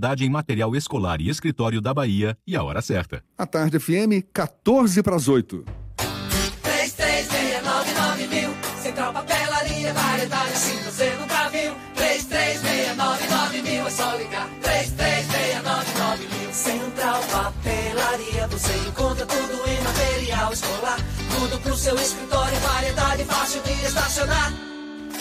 em material escolar e escritório da Bahia. E a hora certa. A Tarde FM, 14 para as 8. 3369 mil. Central Papelaria, variedade assim você nunca viu. 3369 mil, é só ligar. 3369 mil. Central Papelaria, você encontra tudo em material escolar. Tudo pro seu escritório, variedade fácil de estacionar.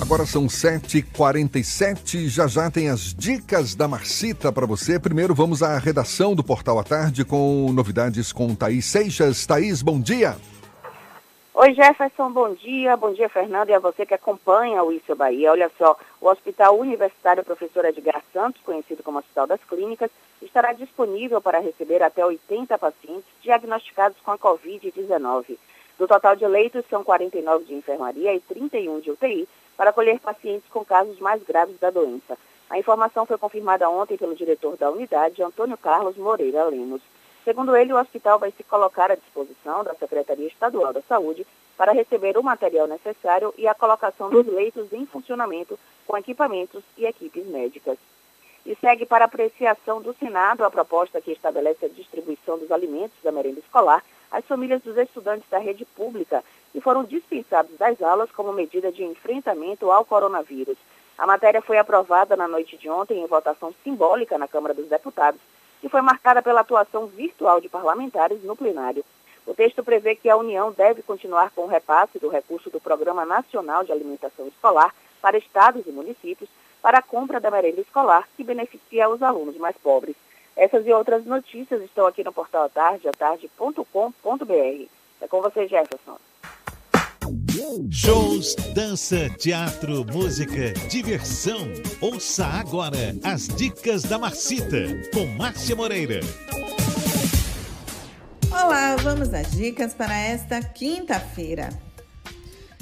Agora são 7h47, já já tem as dicas da Marcita para você. Primeiro vamos à redação do Portal à Tarde com novidades com Thaís Seixas. Thaís, bom dia. Oi Jefferson, bom dia. Bom dia, Fernando, e a você que acompanha o Isso é Bahia. Olha só, o Hospital Universitário Professor Edgar Santos, conhecido como Hospital das Clínicas, estará disponível para receber até 80 pacientes diagnosticados com a Covid-19. Do total de leitos, são 49 de enfermaria e 31 de UTI, para acolher pacientes com casos mais graves da doença. A informação foi confirmada ontem pelo diretor da unidade, Antônio Carlos Moreira Lemos. Segundo ele, o hospital vai se colocar à disposição da Secretaria Estadual da Saúde para receber o material necessário e a colocação dos leitos em funcionamento com equipamentos e equipes médicas. E segue para apreciação do Senado a proposta que estabelece a distribuição dos alimentos da merenda escolar às famílias dos estudantes da rede pública que foram dispensados das aulas como medida de enfrentamento ao coronavírus. A matéria foi aprovada na noite de ontem em votação simbólica na Câmara dos Deputados e foi marcada pela atuação virtual de parlamentares no plenário. O texto prevê que a União deve continuar com o repasse do recurso do Programa Nacional de Alimentação Escolar para estados e municípios para a compra da merenda escolar que beneficia os alunos mais pobres. Essas e outras notícias estão aqui no portal Tarde, atarde.com.br. É com você, Jefferson. Shows, dança, teatro, música, diversão. Ouça agora as dicas da Marcita com Márcia Moreira. Olá, vamos às dicas para esta quinta-feira.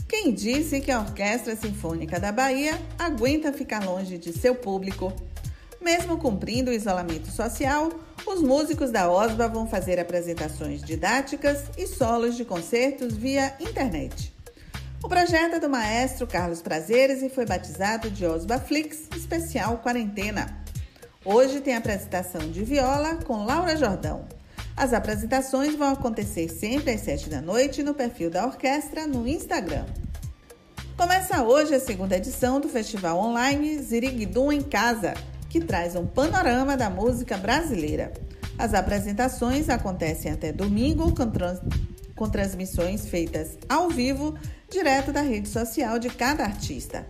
Quem disse que a Orquestra Sinfônica da Bahia aguenta ficar longe de seu público? Mesmo cumprindo o isolamento social, os músicos da OSBA vão fazer apresentações didáticas e solos de concertos via internet. O projeto é do maestro Carlos Prazeres e foi batizado de Osba Flix Especial Quarentena. Hoje tem apresentação de viola com Laura Jordão. As apresentações vão acontecer sempre às 7 da noite no perfil da orquestra no Instagram. Começa hoje a segunda edição do festival online Ziriguidum em Casa, que traz um panorama da música brasileira. As apresentações acontecem até domingo com, trans com transmissões feitas ao vivo direto da rede social de cada artista.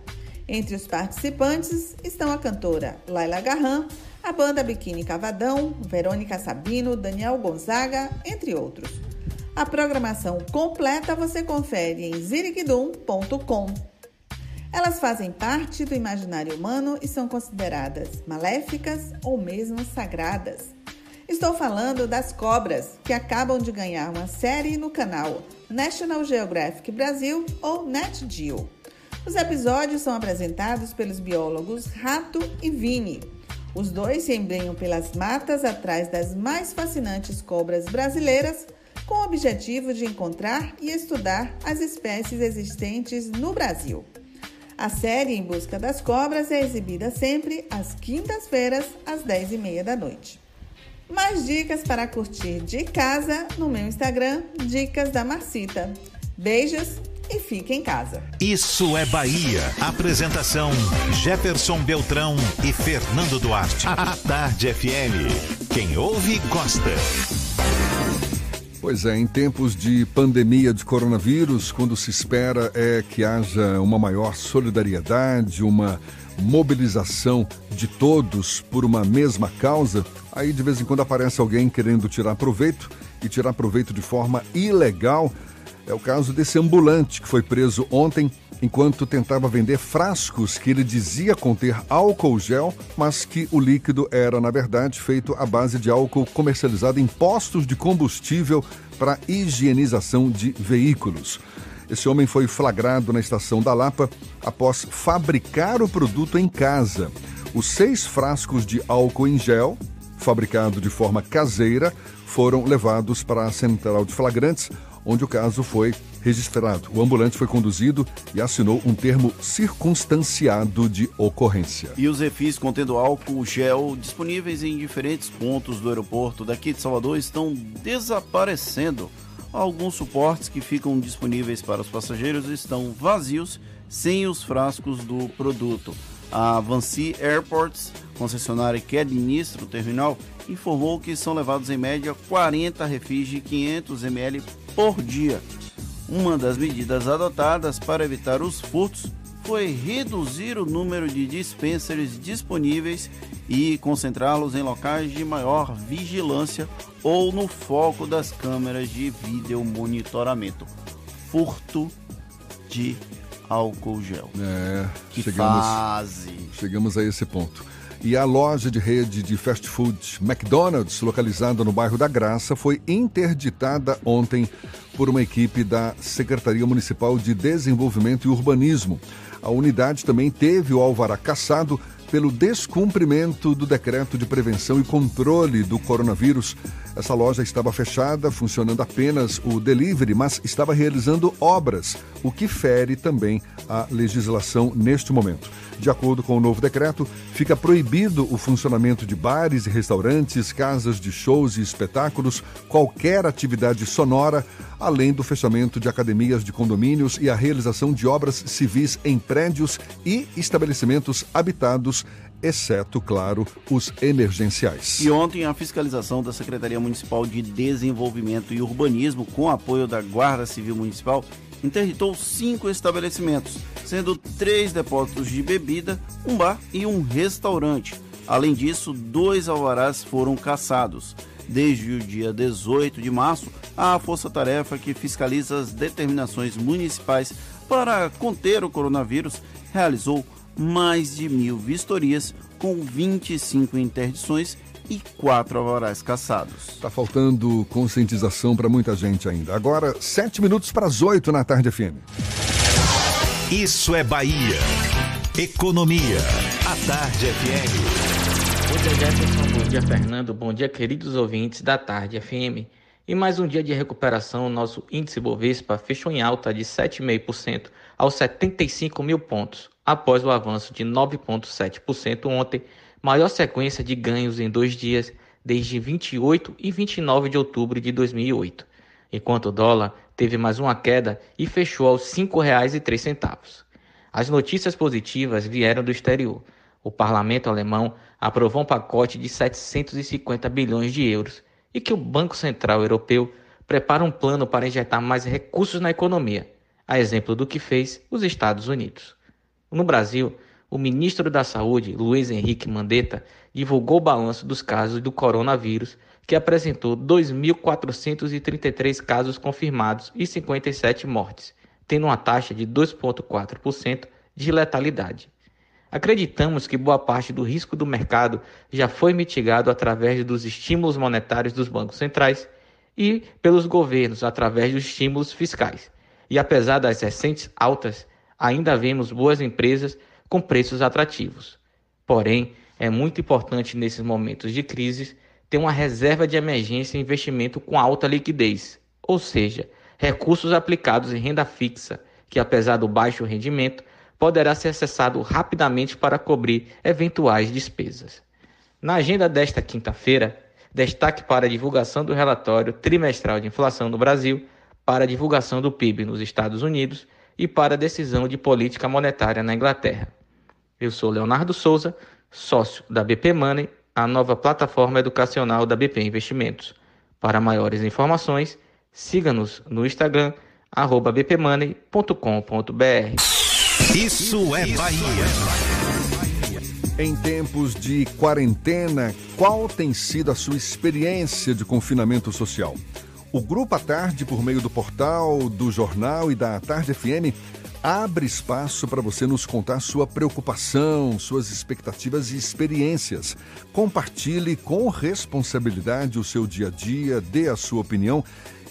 Entre os participantes estão a cantora Laila Garran, a banda Biquíni Cavadão, Verônica Sabino, Daniel Gonzaga, entre outros. A programação completa você confere em ziriguidum.com. Elas fazem parte do imaginário humano e são consideradas maléficas ou mesmo sagradas. Estou falando das cobras, que acabam de ganhar uma série no canal National Geographic Brasil ou NetGeo. Os episódios são apresentados pelos biólogos Rato e Vini. Os dois se embrenham pelas matas atrás das mais fascinantes cobras brasileiras, com o objetivo de encontrar e estudar as espécies existentes no Brasil. A série Em Busca das Cobras é exibida sempre às quintas-feiras, às 10h30 da noite. Mais dicas para curtir de casa no meu Instagram, Dicas da Marcita. Beijos e fique em casa. Isso é Bahia. Apresentação: Jefferson Beltrão e Fernando Duarte. <laughs> A Tarde FM. Quem ouve, gosta. Pois é, em tempos de pandemia de coronavírus, quando se espera é que haja uma maior solidariedade, uma mobilização de todos por uma mesma causa, aí de vez em quando aparece alguém querendo tirar proveito e tirar proveito de forma ilegal. É o caso desse ambulante que foi preso ontem enquanto tentava vender frascos que ele dizia conter álcool gel, mas que o líquido era, na verdade, feito à base de álcool comercializado em postos de combustível para higienização de veículos. Esse homem foi flagrado na estação da Lapa após fabricar o produto em casa. Os seis frascos de álcool em gel, fabricado de forma caseira, foram levados para a central de flagrantes, onde o caso foi registrado. O ambulante foi conduzido e assinou um termo circunstanciado de ocorrência. E os refis contendo álcool gel disponíveis em diferentes pontos do aeroporto daqui de Salvador estão desaparecendo. Alguns suportes que ficam disponíveis para os passageiros estão vazios, sem os frascos do produto. A Vancy Airports, concessionária que administra o terminal, informou que são levados em média 40 refis de 500 ml por dia. Uma das medidas adotadas para evitar os furtos foi reduzir o número de dispensers disponíveis e concentrá-los em locais de maior vigilância ou no foco das câmeras de vídeo monitoramento. Furto de álcool gel. É, que chegamos, fase. chegamos a esse ponto. E a loja de rede de fast food McDonald's, localizada no bairro da Graça, foi interditada ontem por uma equipe da Secretaria Municipal de Desenvolvimento e Urbanismo. A unidade também teve o alvará cassado pelo descumprimento do decreto de prevenção e controle do coronavírus. Essa loja estava fechada, funcionando apenas o delivery, mas estava realizando obras, o que fere também a legislação neste momento. De acordo com o novo decreto, fica proibido o funcionamento de bares e restaurantes, casas de shows e espetáculos, qualquer atividade sonora, além do fechamento de academias de condomínios e a realização de obras civis em prédios e estabelecimentos habitados exceto, claro, os emergenciais. E ontem a fiscalização da Secretaria Municipal de Desenvolvimento e Urbanismo, com apoio da Guarda Civil Municipal, interditou cinco estabelecimentos, sendo três depósitos de bebida, um bar e um restaurante. Além disso, dois alvarás foram caçados. Desde o dia 18 de março, a Força Tarefa que fiscaliza as determinações municipais para conter o coronavírus realizou mais de mil vistorias, com 25 interdições e quatro alvarás caçados. Está faltando conscientização para muita gente ainda. Agora, sete minutos para as oito na tarde FM. Isso é Bahia. Economia. A Tarde FM. Bom dia, Jefferson. Bom dia, Fernando. Bom dia, queridos ouvintes da Tarde FM. E mais um dia de recuperação, nosso índice Bovespa fechou em alta de 7,5% aos 75 mil pontos, após o avanço de 9,7% ontem, maior sequência de ganhos em dois dias desde 28 e 29 de outubro de 2008, enquanto o dólar teve mais uma queda e fechou aos R$ 5,03. As notícias positivas vieram do exterior. O parlamento alemão aprovou um pacote de 750 bilhões de euros e que o Banco Central Europeu prepara um plano para injetar mais recursos na economia, a exemplo do que fez os Estados Unidos. No Brasil, o ministro da Saúde, Luiz Henrique Mandetta, divulgou o balanço dos casos do coronavírus, que apresentou 2.433 casos confirmados e 57 mortes, tendo uma taxa de 2,4% de letalidade. Acreditamos que boa parte do risco do mercado já foi mitigado através dos estímulos monetários dos bancos centrais e pelos governos através dos estímulos fiscais. E apesar das recentes altas, ainda vemos boas empresas com preços atrativos. Porém, é muito importante nesses momentos de crise ter uma reserva de emergência e investimento com alta liquidez, ou seja, recursos aplicados em renda fixa, que apesar do baixo rendimento, poderá ser acessado rapidamente para cobrir eventuais despesas. Na agenda desta quinta-feira, destaque para a divulgação do relatório trimestral de inflação no Brasil, para a divulgação do PIB nos Estados Unidos e para a decisão de política monetária na Inglaterra. Eu sou Leonardo Souza, sócio da BP Money, a nova plataforma educacional da BP Investimentos. Para maiores informações, siga-nos no Instagram, bpmoney.com.br. Isso é Bahia. Em tempos de quarentena, qual tem sido a sua experiência de confinamento social? O Grupo à Tarde, por meio do portal, do jornal e da Tarde FM, abre espaço para você nos contar sua preocupação, suas expectativas e experiências. Compartilhe com responsabilidade o seu dia a dia, dê a sua opinião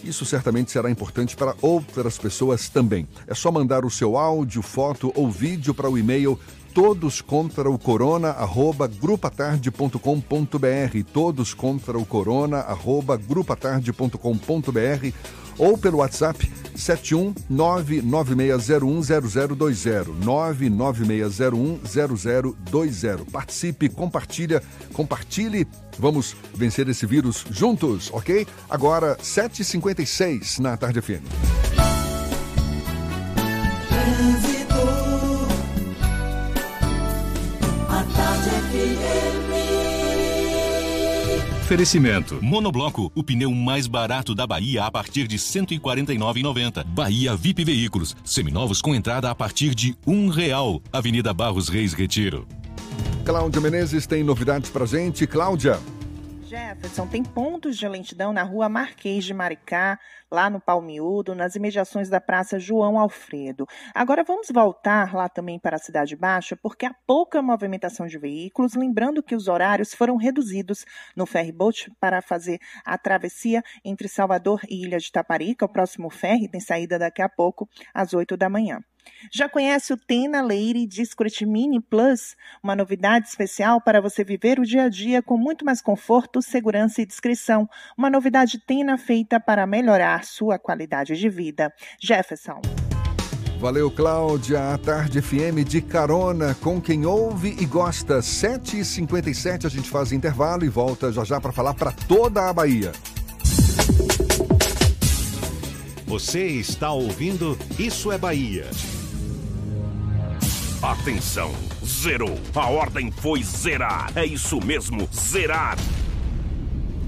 isso certamente será importante para outras pessoas também. É só mandar o seu áudio, foto ou vídeo para o e-mail todos contra o corona arroba grupatarde.com.br todos contra o corona arroba grupatarde.com.br ou pelo WhatsApp 71996010020 996010020 participe compartilha compartilhe. Vamos vencer esse vírus juntos ok? Agora 7h56 na tarde FM Oferecimento. Monobloco, o pneu mais barato da Bahia a partir de R$ 149,90. Bahia VIP Veículos, seminovos com entrada a partir de um real. Avenida Barros Reis Retiro. Cláudia Menezes tem novidades pra gente. Cláudia. Jefferson, tem pontos de lentidão na rua Marquês de Maricá, lá no Palmiúdo, nas imediações da Praça João Alfredo. Agora vamos voltar lá também para a Cidade Baixa, porque há pouca movimentação de veículos, lembrando que os horários foram reduzidos no ferryboat para fazer a travessia entre Salvador e Ilha de Taparica. O próximo ferry tem saída daqui a pouco, às 8 da manhã. Já conhece o Tena Leire Discret Mini Plus? Uma novidade especial para você viver o dia a dia com muito mais conforto, segurança e discrição. Uma novidade Tena feita para melhorar sua qualidade de vida. Jefferson. Valeu, Cláudia. A Tarde FM de carona com quem ouve e gosta. 7h57 a gente faz intervalo e volta já já para falar para toda a Bahia. Você está ouvindo Isso é Bahia. Atenção, zerou. A ordem foi zerar. É isso mesmo, zerar.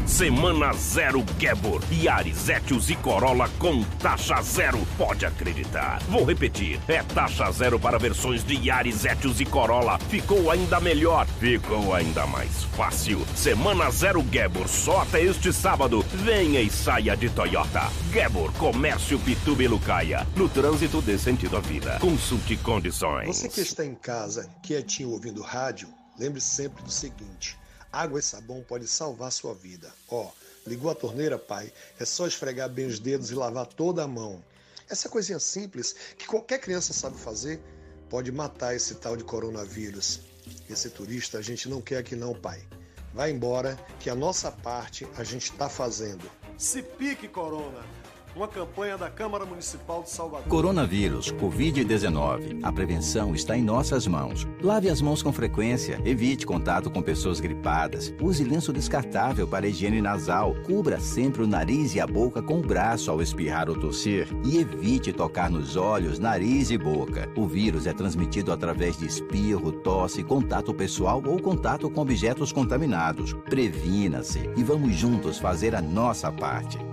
Semana zero Gebor, Yaris, Etios e Corolla com taxa zero. Pode acreditar. Vou repetir. É taxa zero para versões de Yaris, Etios e Corolla. Ficou ainda melhor. Ficou ainda mais fácil. Semana zero Gebor, só até este sábado. Venha e saia de Toyota. Gebor, Comércio Pituba e Lucaia. No trânsito dê sentido à vida. Consulte condições. Você que está em casa, quietinho ouvindo rádio, lembre sempre do seguinte. Água e sabão pode salvar sua vida. Ó, ligou a torneira, pai? É só esfregar bem os dedos e lavar toda a mão. Essa coisinha simples que qualquer criança sabe fazer pode matar esse tal de coronavírus. Esse turista a gente não quer aqui não, pai. Vai embora que a nossa parte a gente está fazendo. Se pique, Corona! Uma campanha da Câmara Municipal de Salvador. Coronavírus, Covid-19. A prevenção está em nossas mãos. Lave as mãos com frequência, evite contato com pessoas gripadas, use lenço descartável para higiene nasal, cubra sempre o nariz e a boca com o braço ao espirrar ou tossir e evite tocar nos olhos, nariz e boca. O vírus é transmitido através de espirro, tosse, contato pessoal ou contato com objetos contaminados. Previna-se e vamos juntos fazer a nossa parte.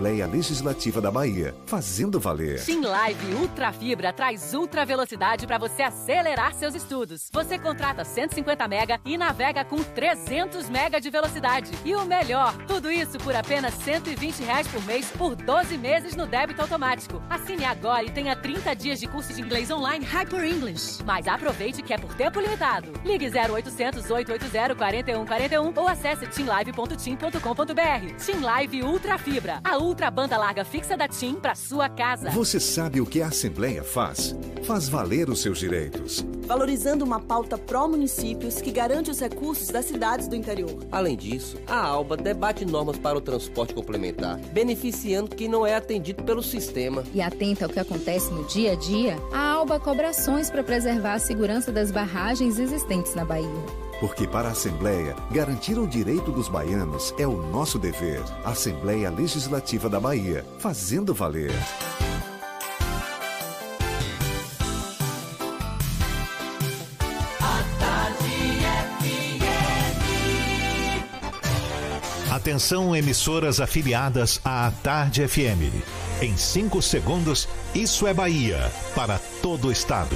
Legislativa da Bahia, fazendo valer. Sim Live Ultra Fibra traz ultra velocidade para você acelerar seus estudos. Você contrata 150 mega e navega com 300 mega de velocidade. E o melhor, tudo isso por apenas 120 reais por mês por 12 meses no débito automático. Assine agora e tenha 30 dias de curso de inglês online Hyper English. Mas aproveite que é por tempo limitado. Ligue 0800 880 4141 ou acesse teamlive.tim.com.br. Team Live Ultra Fibra. A ultra banda larga fixa da TIM para sua casa. Você sabe o que a Assembleia faz? Faz valer os seus direitos. Valorizando uma pauta pró-municípios que garante os recursos das cidades do interior. Além disso, a ALBA debate normas para o transporte complementar, beneficiando quem não é atendido pelo sistema. E atenta ao que acontece no dia a dia, a ALBA cobra ações para preservar a segurança das barragens existentes na Bahia. Porque para a Assembleia, garantir o direito dos baianos é o nosso dever. Assembleia Legislativa da Bahia, fazendo valer. Atenção, emissoras afiliadas à Tarde FM. Em 5 segundos, isso é Bahia para todo o estado.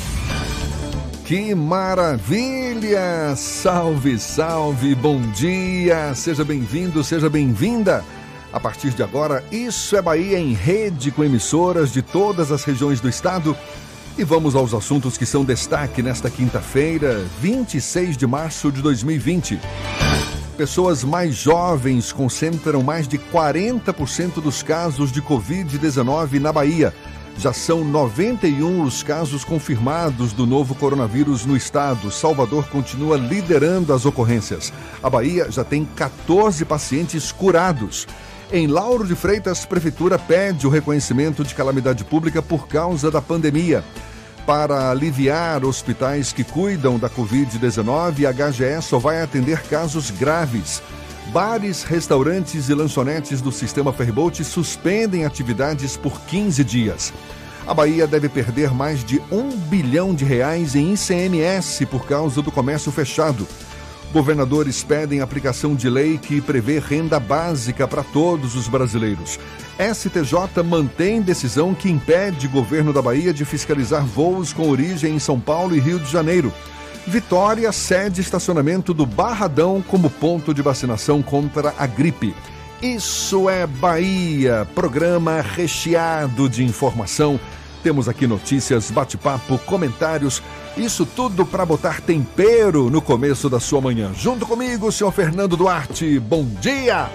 Que maravilha! Salve, salve, bom dia! Seja bem-vindo, seja bem-vinda. A partir de agora, Isso é Bahia em rede com emissoras de todas as regiões do estado. E vamos aos assuntos que são destaque nesta quinta-feira, 26 de março de 2020. Pessoas mais jovens concentram mais de 40% dos casos de Covid-19 na Bahia. Já são 91 os casos confirmados do novo coronavírus no estado. Salvador continua liderando as ocorrências. A Bahia já tem 14 pacientes curados. Em Lauro de Freitas, Prefeitura pede o reconhecimento de calamidade pública por causa da pandemia. Para aliviar hospitais que cuidam da Covid-19, a HGE só vai atender casos graves. Bares, restaurantes e lanchonetes do sistema Ferryboat suspendem atividades por 15 dias. A Bahia deve perder mais de um bilhão de reais em ICMS por causa do comércio fechado. Governadores pedem aplicação de lei que prevê renda básica para todos os brasileiros. STJ mantém decisão que impede governo da Bahia de fiscalizar voos com origem em São Paulo e Rio de Janeiro. Vitória cede estacionamento do Barradão como ponto de vacinação contra a gripe. Isso é Bahia, programa recheado de informação. Temos aqui notícias, bate-papo, comentários isso tudo para botar tempero no começo da sua manhã. Junto comigo, senhor Fernando Duarte. Bom dia!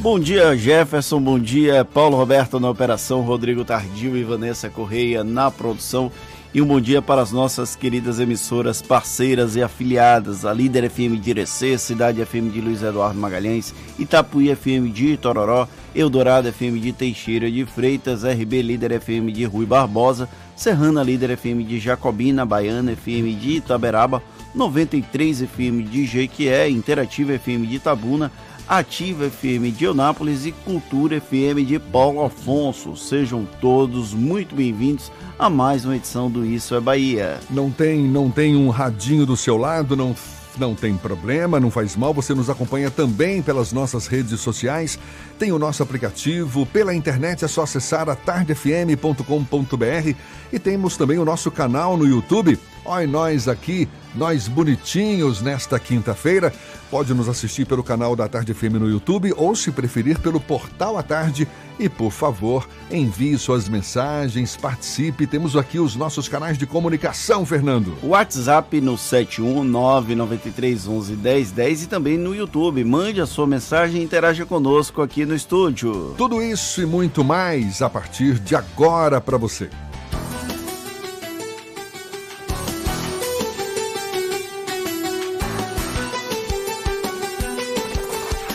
Bom dia, Jefferson. Bom dia, Paulo Roberto na operação, Rodrigo Tardio e Vanessa Correia na produção. E um bom dia para as nossas queridas emissoras parceiras e afiliadas, a Líder FM de Irecê, Cidade FM de Luiz Eduardo Magalhães, Itapuí FM de Itororó, Eldorado FM de Teixeira de Freitas, RB Líder FM de Rui Barbosa, Serrana Líder FM de Jacobina, Baiana FM de Itaberaba, 93 FM de Jequié, Interativa FM de Itabuna, Ativa FM de Eunápolis e Cultura FM de Paulo Afonso. Sejam todos muito bem-vindos a mais uma edição do Isso é Bahia. Não tem, não tem um radinho do seu lado, não não tem problema, não faz mal. Você nos acompanha também pelas nossas redes sociais. Tem o nosso aplicativo. Pela internet é só acessar atardefm.com.br. E temos também o nosso canal no YouTube. Olha nós aqui, nós bonitinhos nesta quinta-feira. Pode nos assistir pelo canal da Tarde FM no YouTube ou, se preferir, pelo Portal à Tarde. E, por favor, envie suas mensagens, participe. Temos aqui os nossos canais de comunicação, Fernando. WhatsApp no 71993111010 e também no YouTube. Mande a sua mensagem e interaja conosco aqui no estúdio. Tudo isso e muito mais a partir de agora para você.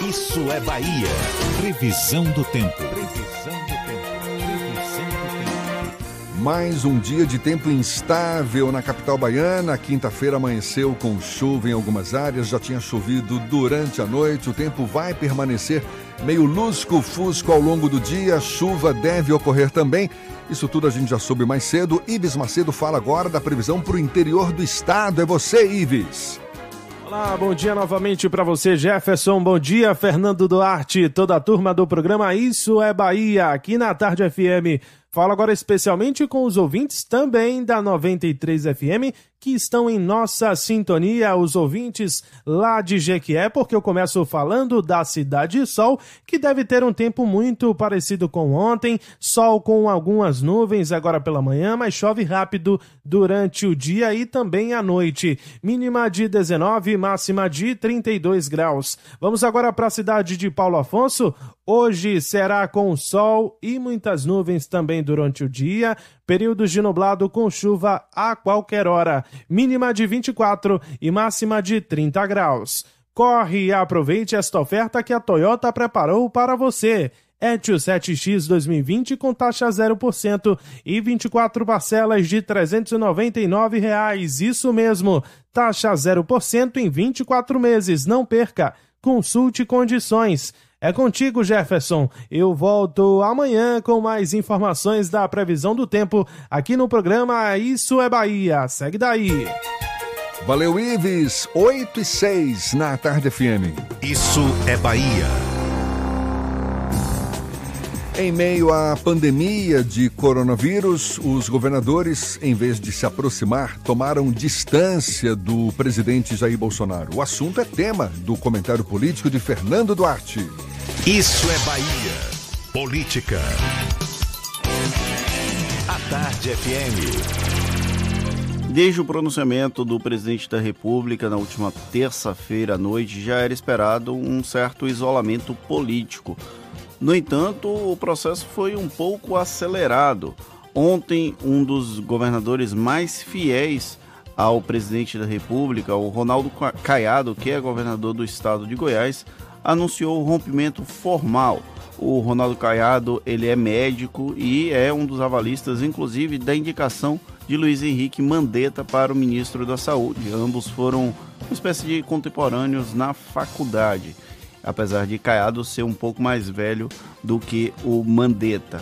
Isso é Bahia. Previsão do tempo. Mais um dia de tempo instável na capital baiana. Quinta-feira amanheceu com chuva em algumas áreas, já tinha chovido durante a noite. O tempo vai permanecer meio lusco-fusco ao longo do dia. Chuva deve ocorrer também. Isso tudo a gente já soube mais cedo. Ives Macedo fala agora da previsão para o interior do estado. É você, Ives. Olá, bom dia novamente para você, Jefferson. Bom dia, Fernando Duarte, toda a turma do programa Isso é Bahia, aqui na Tarde FM. Falo agora especialmente com os ouvintes também da 93 FM que estão em nossa sintonia, os ouvintes lá de Jequié, porque eu começo falando da Cidade Sol, que deve ter um tempo muito parecido com ontem, sol com algumas nuvens agora pela manhã, mas chove rápido durante o dia e também à noite. Mínima de 19, máxima de 32 graus. Vamos agora para a cidade de Paulo Afonso. Hoje será com sol e muitas nuvens também durante o dia, períodos de nublado com chuva a qualquer hora, mínima de 24 e máxima de 30 graus. Corre e aproveite esta oferta que a Toyota preparou para você. Etios 7X 2020 com taxa 0% e 24 parcelas de 399 reais. Isso mesmo, taxa 0% em 24 meses. Não perca. Consulte condições. É contigo, Jefferson. Eu volto amanhã com mais informações da previsão do tempo aqui no programa Isso é Bahia. Segue daí. Valeu, Ives. 8 e 6 na Tarde FM. Isso é Bahia. Em meio à pandemia de coronavírus, os governadores, em vez de se aproximar, tomaram distância do presidente Jair Bolsonaro. O assunto é tema do comentário político de Fernando Duarte. Isso é Bahia. Política. A Tarde FM. Desde o pronunciamento do presidente da República na última terça-feira à noite, já era esperado um certo isolamento político no entanto, o processo foi um pouco acelerado. Ontem, um dos governadores mais fiéis ao presidente da República, o Ronaldo Caiado, que é governador do estado de Goiás, anunciou o rompimento formal o Ronaldo Caiado, ele é médico e é um dos avalistas, inclusive, da indicação de Luiz Henrique Mandetta para o ministro da Saúde. Ambos foram uma espécie de contemporâneos na faculdade, apesar de Caiado ser um pouco mais velho do que o Mandetta.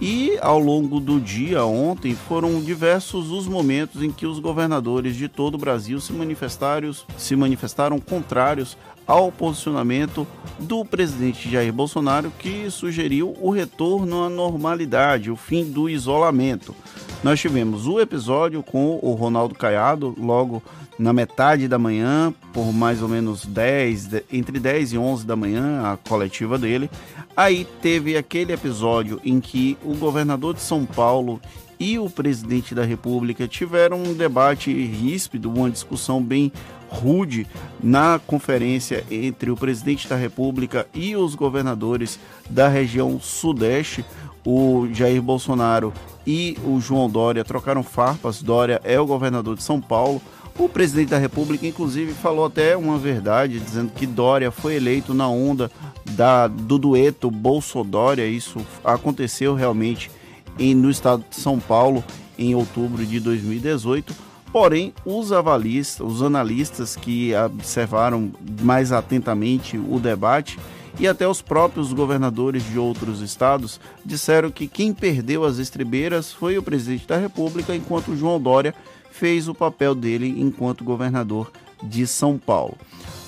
E ao longo do dia ontem foram diversos os momentos em que os governadores de todo o Brasil se manifestaram, se manifestaram contrários ao posicionamento do presidente Jair Bolsonaro, que sugeriu o retorno à normalidade, o fim do isolamento. Nós tivemos o episódio com o Ronaldo Caiado, logo na metade da manhã, por mais ou menos 10, entre 10 e 11 da manhã, a coletiva dele. Aí teve aquele episódio em que o governador de São Paulo e o presidente da República tiveram um debate ríspido, uma discussão bem rude na conferência entre o presidente da República e os governadores da região Sudeste. O Jair Bolsonaro e o João Dória trocaram farpas. Dória é o governador de São Paulo. O presidente da República, inclusive, falou até uma verdade, dizendo que Dória foi eleito na onda da, do dueto Bolsodória. Isso aconteceu realmente em, no estado de São Paulo em outubro de 2018 Porém, os avalistas, os analistas que observaram mais atentamente o debate e até os próprios governadores de outros estados disseram que quem perdeu as estribeiras foi o presidente da República, enquanto João Dória fez o papel dele enquanto governador de São Paulo.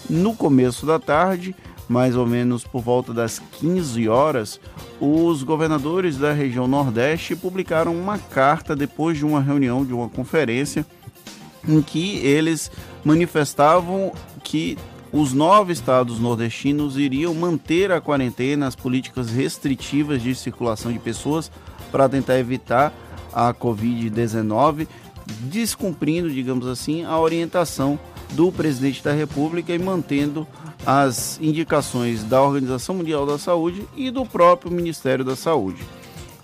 No começo da tarde, mais ou menos por volta das 15 horas, os governadores da região Nordeste publicaram uma carta depois de uma reunião, de uma conferência em que eles manifestavam que os nove estados nordestinos iriam manter a quarentena, as políticas restritivas de circulação de pessoas para tentar evitar a Covid-19, descumprindo, digamos assim, a orientação do presidente da República e mantendo as indicações da Organização Mundial da Saúde e do próprio Ministério da Saúde.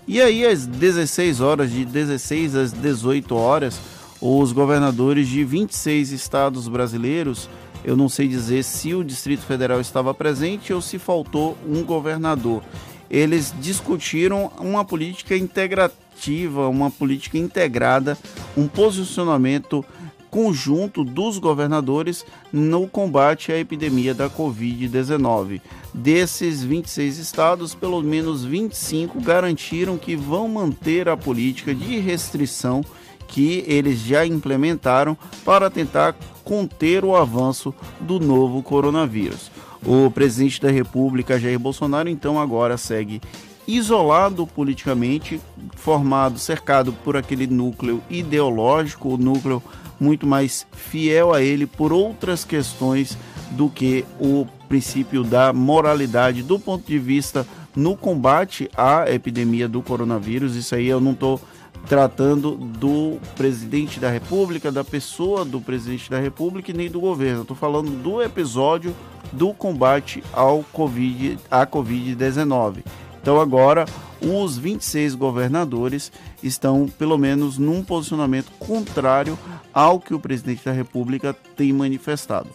E aí, às 16 horas, de 16 às 18 horas, os governadores de 26 estados brasileiros. Eu não sei dizer se o Distrito Federal estava presente ou se faltou um governador. Eles discutiram uma política integrativa, uma política integrada, um posicionamento conjunto dos governadores no combate à epidemia da Covid-19. Desses 26 estados, pelo menos 25 garantiram que vão manter a política de restrição que eles já implementaram para tentar conter o avanço do novo coronavírus. O presidente da República, Jair Bolsonaro, então agora segue isolado politicamente, formado, cercado por aquele núcleo ideológico, o núcleo muito mais fiel a ele por outras questões do que o princípio da moralidade do ponto de vista no combate à epidemia do coronavírus. Isso aí eu não estou tratando do presidente da República, da pessoa do presidente da República e nem do governo. Estou falando do episódio do combate ao COVID, à Covid-19. Então agora os 26 governadores estão pelo menos num posicionamento contrário ao que o presidente da República tem manifestado.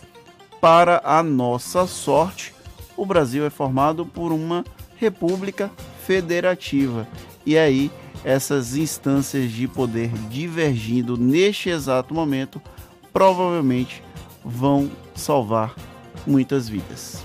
Para a nossa sorte, o Brasil é formado por uma república federativa. E aí essas instâncias de poder divergindo neste exato momento provavelmente vão salvar muitas vidas.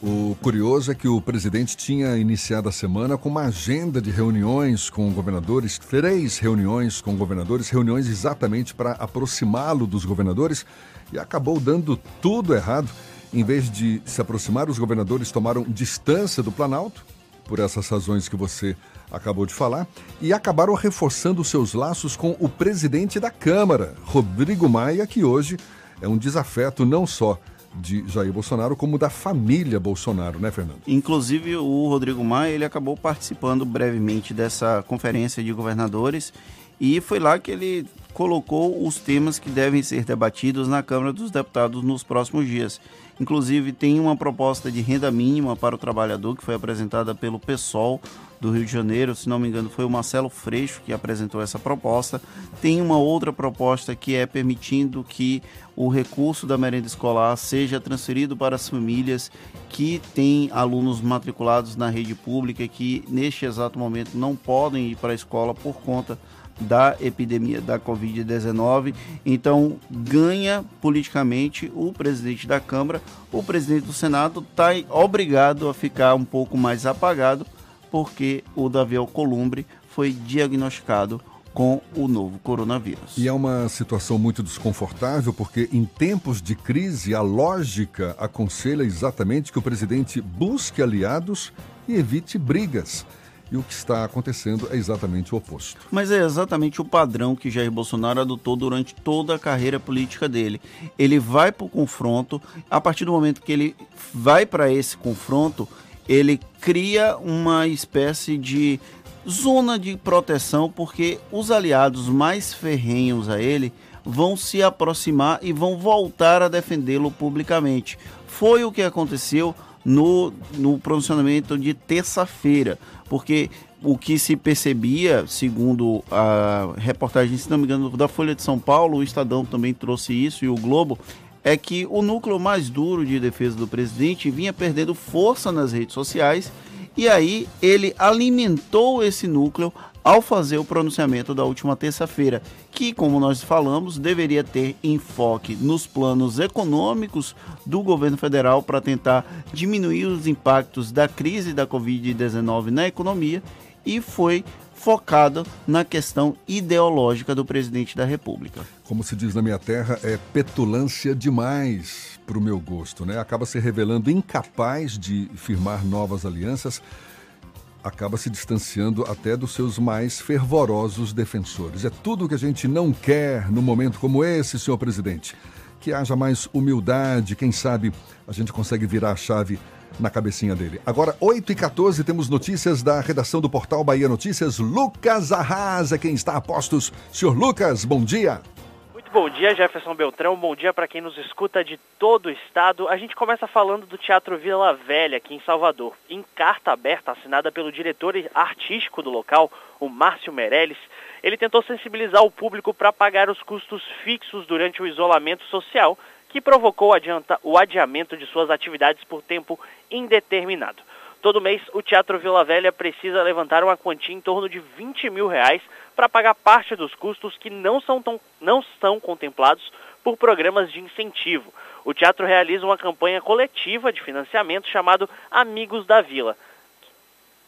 O curioso é que o presidente tinha iniciado a semana com uma agenda de reuniões com governadores, três reuniões com governadores, reuniões exatamente para aproximá-lo dos governadores, e acabou dando tudo errado. Em vez de se aproximar, os governadores tomaram distância do Planalto, por essas razões que você acabou de falar, e acabaram reforçando seus laços com o presidente da Câmara, Rodrigo Maia, que hoje é um desafeto não só de Jair Bolsonaro, como da família Bolsonaro, né, Fernando? Inclusive, o Rodrigo Maia ele acabou participando brevemente dessa conferência de governadores e foi lá que ele colocou os temas que devem ser debatidos na Câmara dos Deputados nos próximos dias. Inclusive, tem uma proposta de renda mínima para o trabalhador que foi apresentada pelo PSOL do Rio de Janeiro, se não me engano, foi o Marcelo Freixo que apresentou essa proposta. Tem uma outra proposta que é permitindo que o recurso da merenda escolar seja transferido para as famílias que têm alunos matriculados na rede pública que neste exato momento não podem ir para a escola por conta da epidemia da Covid-19. Então, ganha politicamente o presidente da Câmara. O presidente do Senado está obrigado a ficar um pouco mais apagado, porque o Davi Alcolumbre foi diagnosticado com o novo coronavírus. E é uma situação muito desconfortável, porque em tempos de crise, a lógica aconselha exatamente que o presidente busque aliados e evite brigas. E o que está acontecendo é exatamente o oposto. Mas é exatamente o padrão que Jair Bolsonaro adotou durante toda a carreira política dele. Ele vai para o confronto, a partir do momento que ele vai para esse confronto, ele cria uma espécie de zona de proteção, porque os aliados mais ferrenhos a ele vão se aproximar e vão voltar a defendê-lo publicamente. Foi o que aconteceu no, no pronunciamento de terça-feira, porque o que se percebia, segundo a reportagem, se não me engano, da Folha de São Paulo, o Estadão também trouxe isso e o Globo, é que o núcleo mais duro de defesa do presidente vinha perdendo força nas redes sociais e aí ele alimentou esse núcleo ao fazer o pronunciamento da última terça-feira, que, como nós falamos, deveria ter enfoque nos planos econômicos do governo federal para tentar diminuir os impactos da crise da Covid-19 na economia e foi focado na questão ideológica do presidente da República. Como se diz na minha terra, é petulância demais para o meu gosto, né? Acaba se revelando incapaz de firmar novas alianças acaba se distanciando até dos seus mais fervorosos defensores. É tudo o que a gente não quer num momento como esse, senhor presidente. Que haja mais humildade, quem sabe a gente consegue virar a chave na cabecinha dele. Agora, 8 e 14 temos notícias da redação do portal Bahia Notícias. Lucas Arrasa, quem está a postos. Senhor Lucas, bom dia. Muito bom dia, Jefferson Beltrão. Bom dia para quem nos escuta de todo o estado. A gente começa falando do Teatro Vila Velha, aqui em Salvador. Em carta aberta assinada pelo diretor artístico do local, o Márcio Meirelles, ele tentou sensibilizar o público para pagar os custos fixos durante o isolamento social, que provocou o adiamento de suas atividades por tempo indeterminado. Todo mês, o Teatro Vila Velha precisa levantar uma quantia em torno de 20 mil reais para pagar parte dos custos que não são, tão, não são contemplados por programas de incentivo. O teatro realiza uma campanha coletiva de financiamento chamado Amigos da Vila.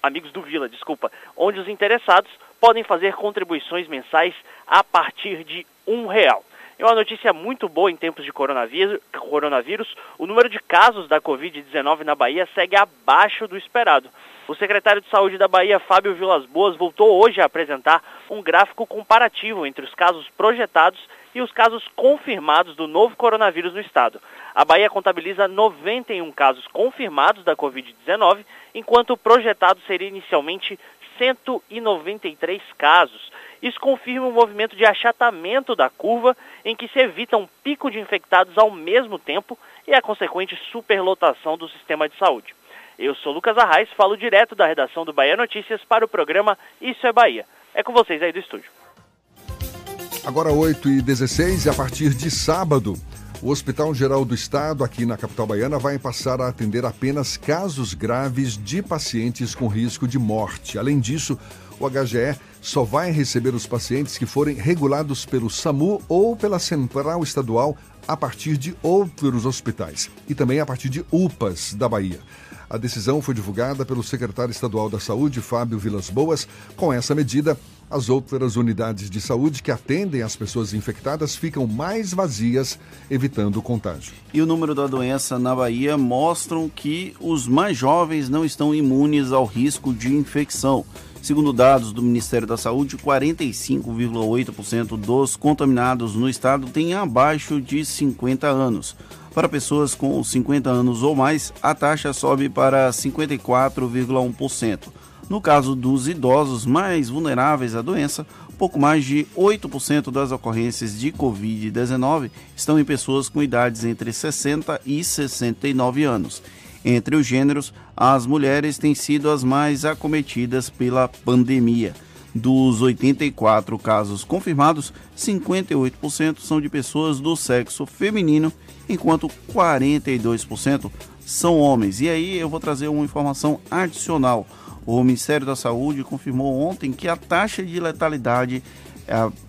Amigos do Vila, desculpa, onde os interessados podem fazer contribuições mensais a partir de um real. É uma notícia muito boa em tempos de coronavírus. o número de casos da Covid-19 na Bahia segue abaixo do esperado. O secretário de Saúde da Bahia, Fábio Vilas Boas, voltou hoje a apresentar um gráfico comparativo entre os casos projetados e os casos confirmados do novo coronavírus no estado. A Bahia contabiliza 91 casos confirmados da Covid-19, enquanto o projetado seria inicialmente 193 casos. Isso confirma um movimento de achatamento da curva, em que se evita um pico de infectados ao mesmo tempo e a consequente superlotação do sistema de saúde. Eu sou Lucas Arraes, falo direto da redação do Bahia Notícias para o programa Isso é Bahia. É com vocês aí do estúdio. Agora 8 e 16 e a partir de sábado, o Hospital Geral do Estado, aqui na capital baiana, vai passar a atender apenas casos graves de pacientes com risco de morte. Além disso, o HGE só vai receber os pacientes que forem regulados pelo SAMU ou pela Central Estadual a partir de outros hospitais e também a partir de UPAs da Bahia. A decisão foi divulgada pelo secretário estadual da Saúde, Fábio Vilas Boas. Com essa medida, as outras unidades de saúde que atendem as pessoas infectadas ficam mais vazias, evitando o contágio. E o número da doença na Bahia mostram que os mais jovens não estão imunes ao risco de infecção. Segundo dados do Ministério da Saúde, 45,8% dos contaminados no estado têm abaixo de 50 anos. Para pessoas com 50 anos ou mais, a taxa sobe para 54,1%. No caso dos idosos mais vulneráveis à doença, pouco mais de 8% das ocorrências de Covid-19 estão em pessoas com idades entre 60 e 69 anos. Entre os gêneros, as mulheres têm sido as mais acometidas pela pandemia. Dos 84 casos confirmados, 58% são de pessoas do sexo feminino, enquanto 42% são homens. E aí eu vou trazer uma informação adicional. O Ministério da Saúde confirmou ontem que a taxa de letalidade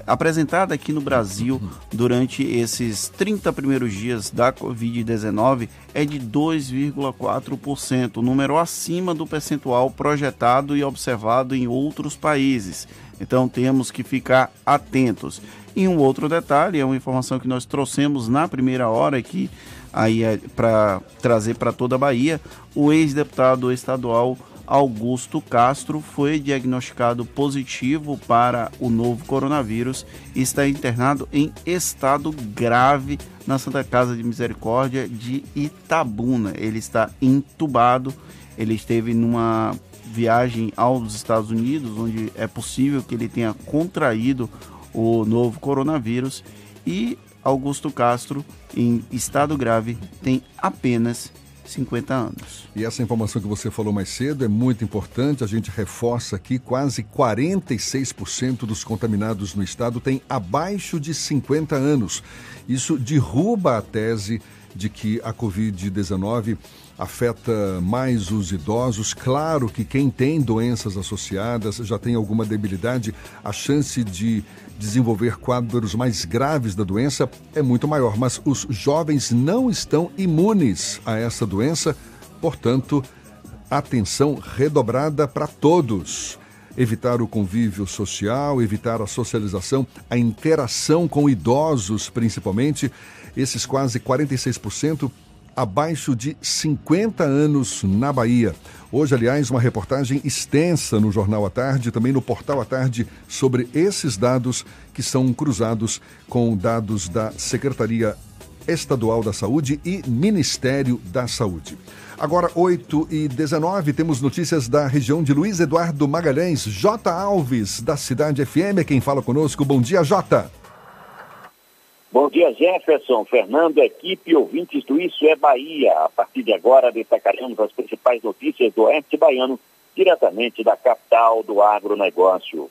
apresentada aqui no Brasil durante esses 30 primeiros dias da Covid-19 é de 2,4%, número acima do percentual projetado e observado em outros países. Então temos que ficar atentos. E um outro detalhe, é uma informação que nós trouxemos na primeira hora aqui, aí é para trazer para toda a Bahia, o ex-deputado estadual Augusto Castro foi diagnosticado positivo para o novo coronavírus e está internado em estado grave na Santa Casa de Misericórdia de Itabuna. Ele está entubado, ele esteve numa viagem aos Estados Unidos, onde é possível que ele tenha contraído o novo coronavírus e Augusto Castro, em estado grave, tem apenas 50 anos. E essa informação que você falou mais cedo é muito importante. A gente reforça aqui: quase 46% dos contaminados no estado têm abaixo de 50 anos. Isso derruba a tese de que a Covid-19 afeta mais os idosos. Claro que quem tem doenças associadas já tem alguma debilidade, a chance de desenvolver quadros mais graves da doença é muito maior, mas os jovens não estão imunes a essa doença, portanto, atenção redobrada para todos. Evitar o convívio social, evitar a socialização, a interação com idosos, principalmente, esses quase 46% abaixo de 50 anos na Bahia. Hoje, aliás, uma reportagem extensa no Jornal à Tarde, também no Portal à Tarde, sobre esses dados que são cruzados com dados da Secretaria Estadual da Saúde e Ministério da Saúde. Agora, 8 e 19, temos notícias da região de Luiz Eduardo Magalhães. J. Alves, da Cidade FM, é quem fala conosco. Bom dia, Jota. Bom dia, Jefferson, Fernando, equipe ouvintes do Isso é Bahia. A partir de agora, destacaremos as principais notícias do Oeste Baiano, diretamente da capital do agronegócio.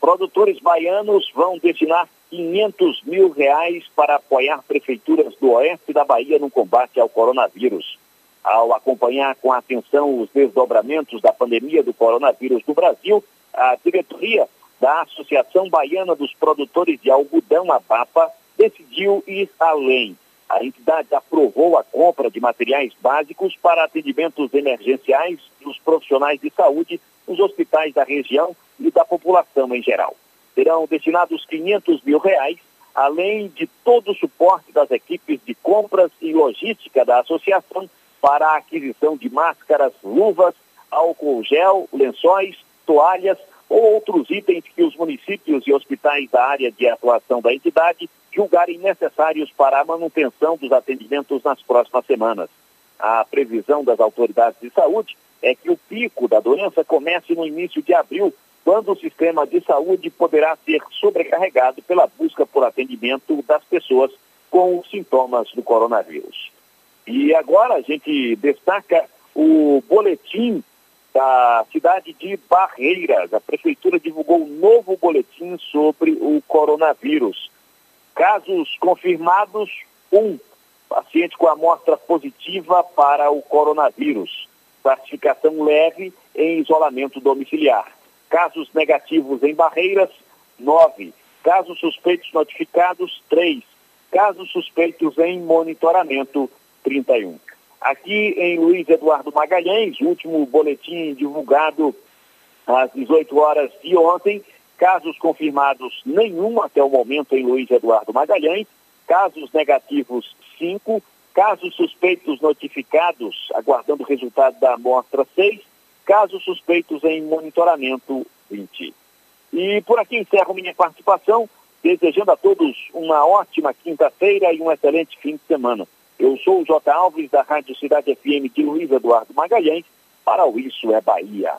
Produtores baianos vão destinar 500 mil reais para apoiar prefeituras do Oeste da Bahia no combate ao coronavírus. Ao acompanhar com atenção os desdobramentos da pandemia do coronavírus no Brasil, a diretoria da Associação Baiana dos Produtores de Algodão, a BAPA, decidiu ir além. A entidade aprovou a compra de materiais básicos para atendimentos emergenciais dos profissionais de saúde nos hospitais da região e da população em geral. Serão destinados 500 mil reais, além de todo o suporte das equipes de compras e logística da associação para a aquisição de máscaras, luvas, álcool gel, lençóis, toalhas ou outros itens que os municípios e hospitais da área de atuação da entidade julgarem necessários para a manutenção dos atendimentos nas próximas semanas. A previsão das autoridades de saúde é que o pico da doença comece no início de abril, quando o sistema de saúde poderá ser sobrecarregado pela busca por atendimento das pessoas com sintomas do coronavírus. E agora a gente destaca o boletim da cidade de Barreiras. A prefeitura divulgou um novo boletim sobre o coronavírus. Casos confirmados, um. Paciente com amostra positiva para o coronavírus. Classificação leve em isolamento domiciliar. Casos negativos em barreiras, nove. Casos suspeitos notificados, três. Casos suspeitos em monitoramento, 31. Aqui em Luiz Eduardo Magalhães, último boletim divulgado às 18 horas de ontem, Casos confirmados, nenhum até o momento em Luiz Eduardo Magalhães. Casos negativos, cinco. Casos suspeitos notificados, aguardando o resultado da amostra, seis. Casos suspeitos em monitoramento, 20. E por aqui encerro minha participação, desejando a todos uma ótima quinta-feira e um excelente fim de semana. Eu sou o J. Alves, da Rádio Cidade FM de Luiz Eduardo Magalhães, para o Isso é Bahia.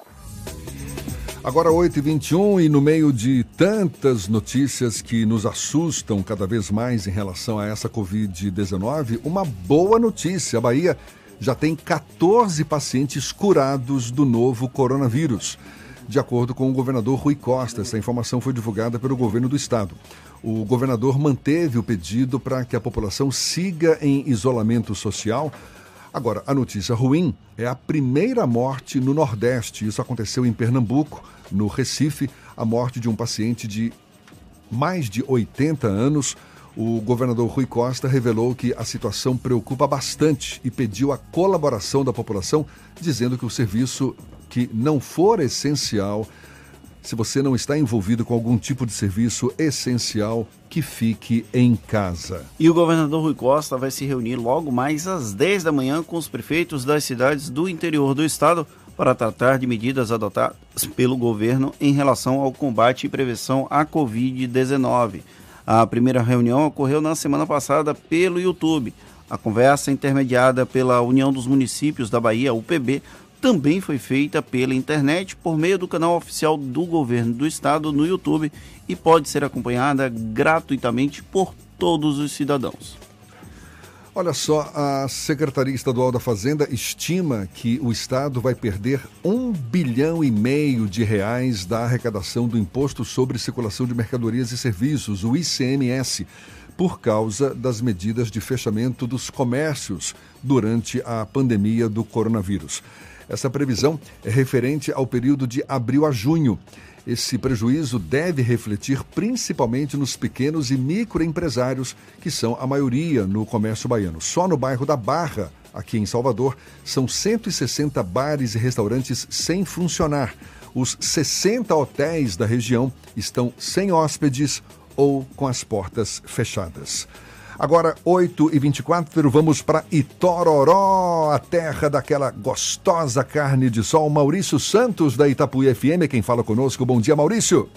Agora 8h21 e no meio de tantas notícias que nos assustam cada vez mais em relação a essa Covid-19, uma boa notícia. A Bahia já tem 14 pacientes curados do novo coronavírus. De acordo com o governador Rui Costa, essa informação foi divulgada pelo governo do estado. O governador manteve o pedido para que a população siga em isolamento social. Agora, a notícia ruim é a primeira morte no Nordeste. Isso aconteceu em Pernambuco, no Recife, a morte de um paciente de mais de 80 anos. O governador Rui Costa revelou que a situação preocupa bastante e pediu a colaboração da população, dizendo que o serviço que não for essencial se você não está envolvido com algum tipo de serviço essencial, que fique em casa. E o governador Rui Costa vai se reunir logo mais às 10 da manhã com os prefeitos das cidades do interior do estado para tratar de medidas adotadas pelo governo em relação ao combate e prevenção à Covid-19. A primeira reunião ocorreu na semana passada pelo YouTube. A conversa intermediada pela União dos Municípios da Bahia, UPB, também foi feita pela internet por meio do canal oficial do governo do estado no YouTube e pode ser acompanhada gratuitamente por todos os cidadãos. Olha só, a Secretaria Estadual da Fazenda estima que o Estado vai perder um bilhão e meio de reais da arrecadação do Imposto sobre Circulação de Mercadorias e Serviços, o ICMS, por causa das medidas de fechamento dos comércios durante a pandemia do coronavírus. Essa previsão é referente ao período de abril a junho. Esse prejuízo deve refletir principalmente nos pequenos e microempresários, que são a maioria no comércio baiano. Só no bairro da Barra, aqui em Salvador, são 160 bares e restaurantes sem funcionar. Os 60 hotéis da região estão sem hóspedes ou com as portas fechadas. Agora, 8 e 24 vamos para Itororó, a terra daquela gostosa carne de sol. Maurício Santos, da Itapuí FM, quem fala conosco. Bom dia, Maurício.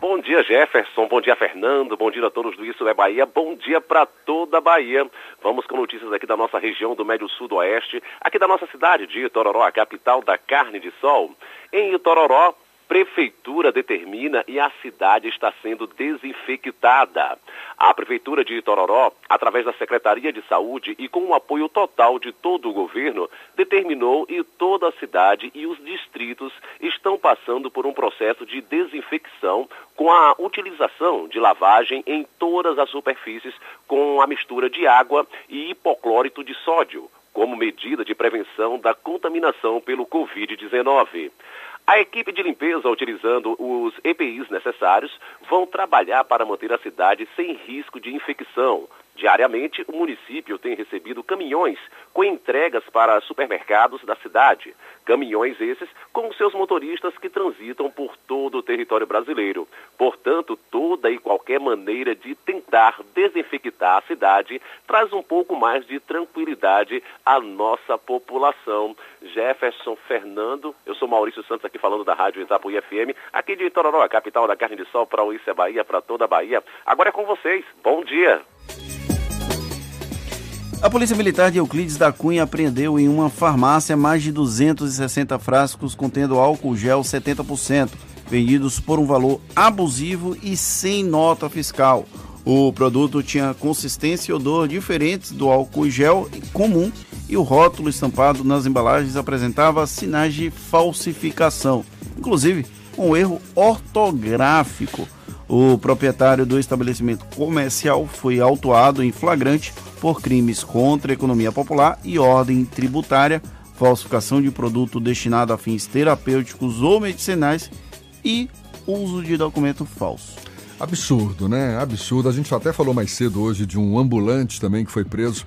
Bom dia, Jefferson. Bom dia, Fernando. Bom dia a todos do Isso é Bahia. Bom dia para toda a Bahia. Vamos com notícias aqui da nossa região do Médio Sudoeste, aqui da nossa cidade de Itororó, a capital da carne de sol. Em Itororó, prefeitura determina e a cidade está sendo desinfectada. A prefeitura de Itororó, através da Secretaria de Saúde e com o apoio total de todo o governo, determinou e toda a cidade e os distritos estão passando por um processo de desinfecção com a utilização de lavagem em todas as superfícies com a mistura de água e hipoclórito de sódio como medida de prevenção da contaminação pelo Covid-19. A equipe de limpeza, utilizando os EPIs necessários, vão trabalhar para manter a cidade sem risco de infecção. Diariamente, o município tem recebido caminhões com entregas para supermercados da cidade. Caminhões esses com seus motoristas que transitam por todo o território brasileiro. Portanto, toda e qualquer maneira de tentar desinfectar a cidade traz um pouco mais de tranquilidade à nossa população. Jefferson Fernando, eu sou Maurício Santos aqui falando da Rádio Itapuí FM, aqui de Itororó, a capital da carne de sol para o é Bahia, para toda a Bahia. Agora é com vocês. Bom dia. A Polícia Militar de Euclides da Cunha apreendeu em uma farmácia mais de 260 frascos contendo álcool gel 70%, vendidos por um valor abusivo e sem nota fiscal. O produto tinha consistência e odor diferentes do álcool gel comum e o rótulo estampado nas embalagens apresentava sinais de falsificação, inclusive um erro ortográfico. O proprietário do estabelecimento comercial foi autuado em flagrante por crimes contra a economia popular e ordem tributária, falsificação de produto destinado a fins terapêuticos ou medicinais e uso de documento falso. Absurdo, né? Absurdo. A gente até falou mais cedo hoje de um ambulante também que foi preso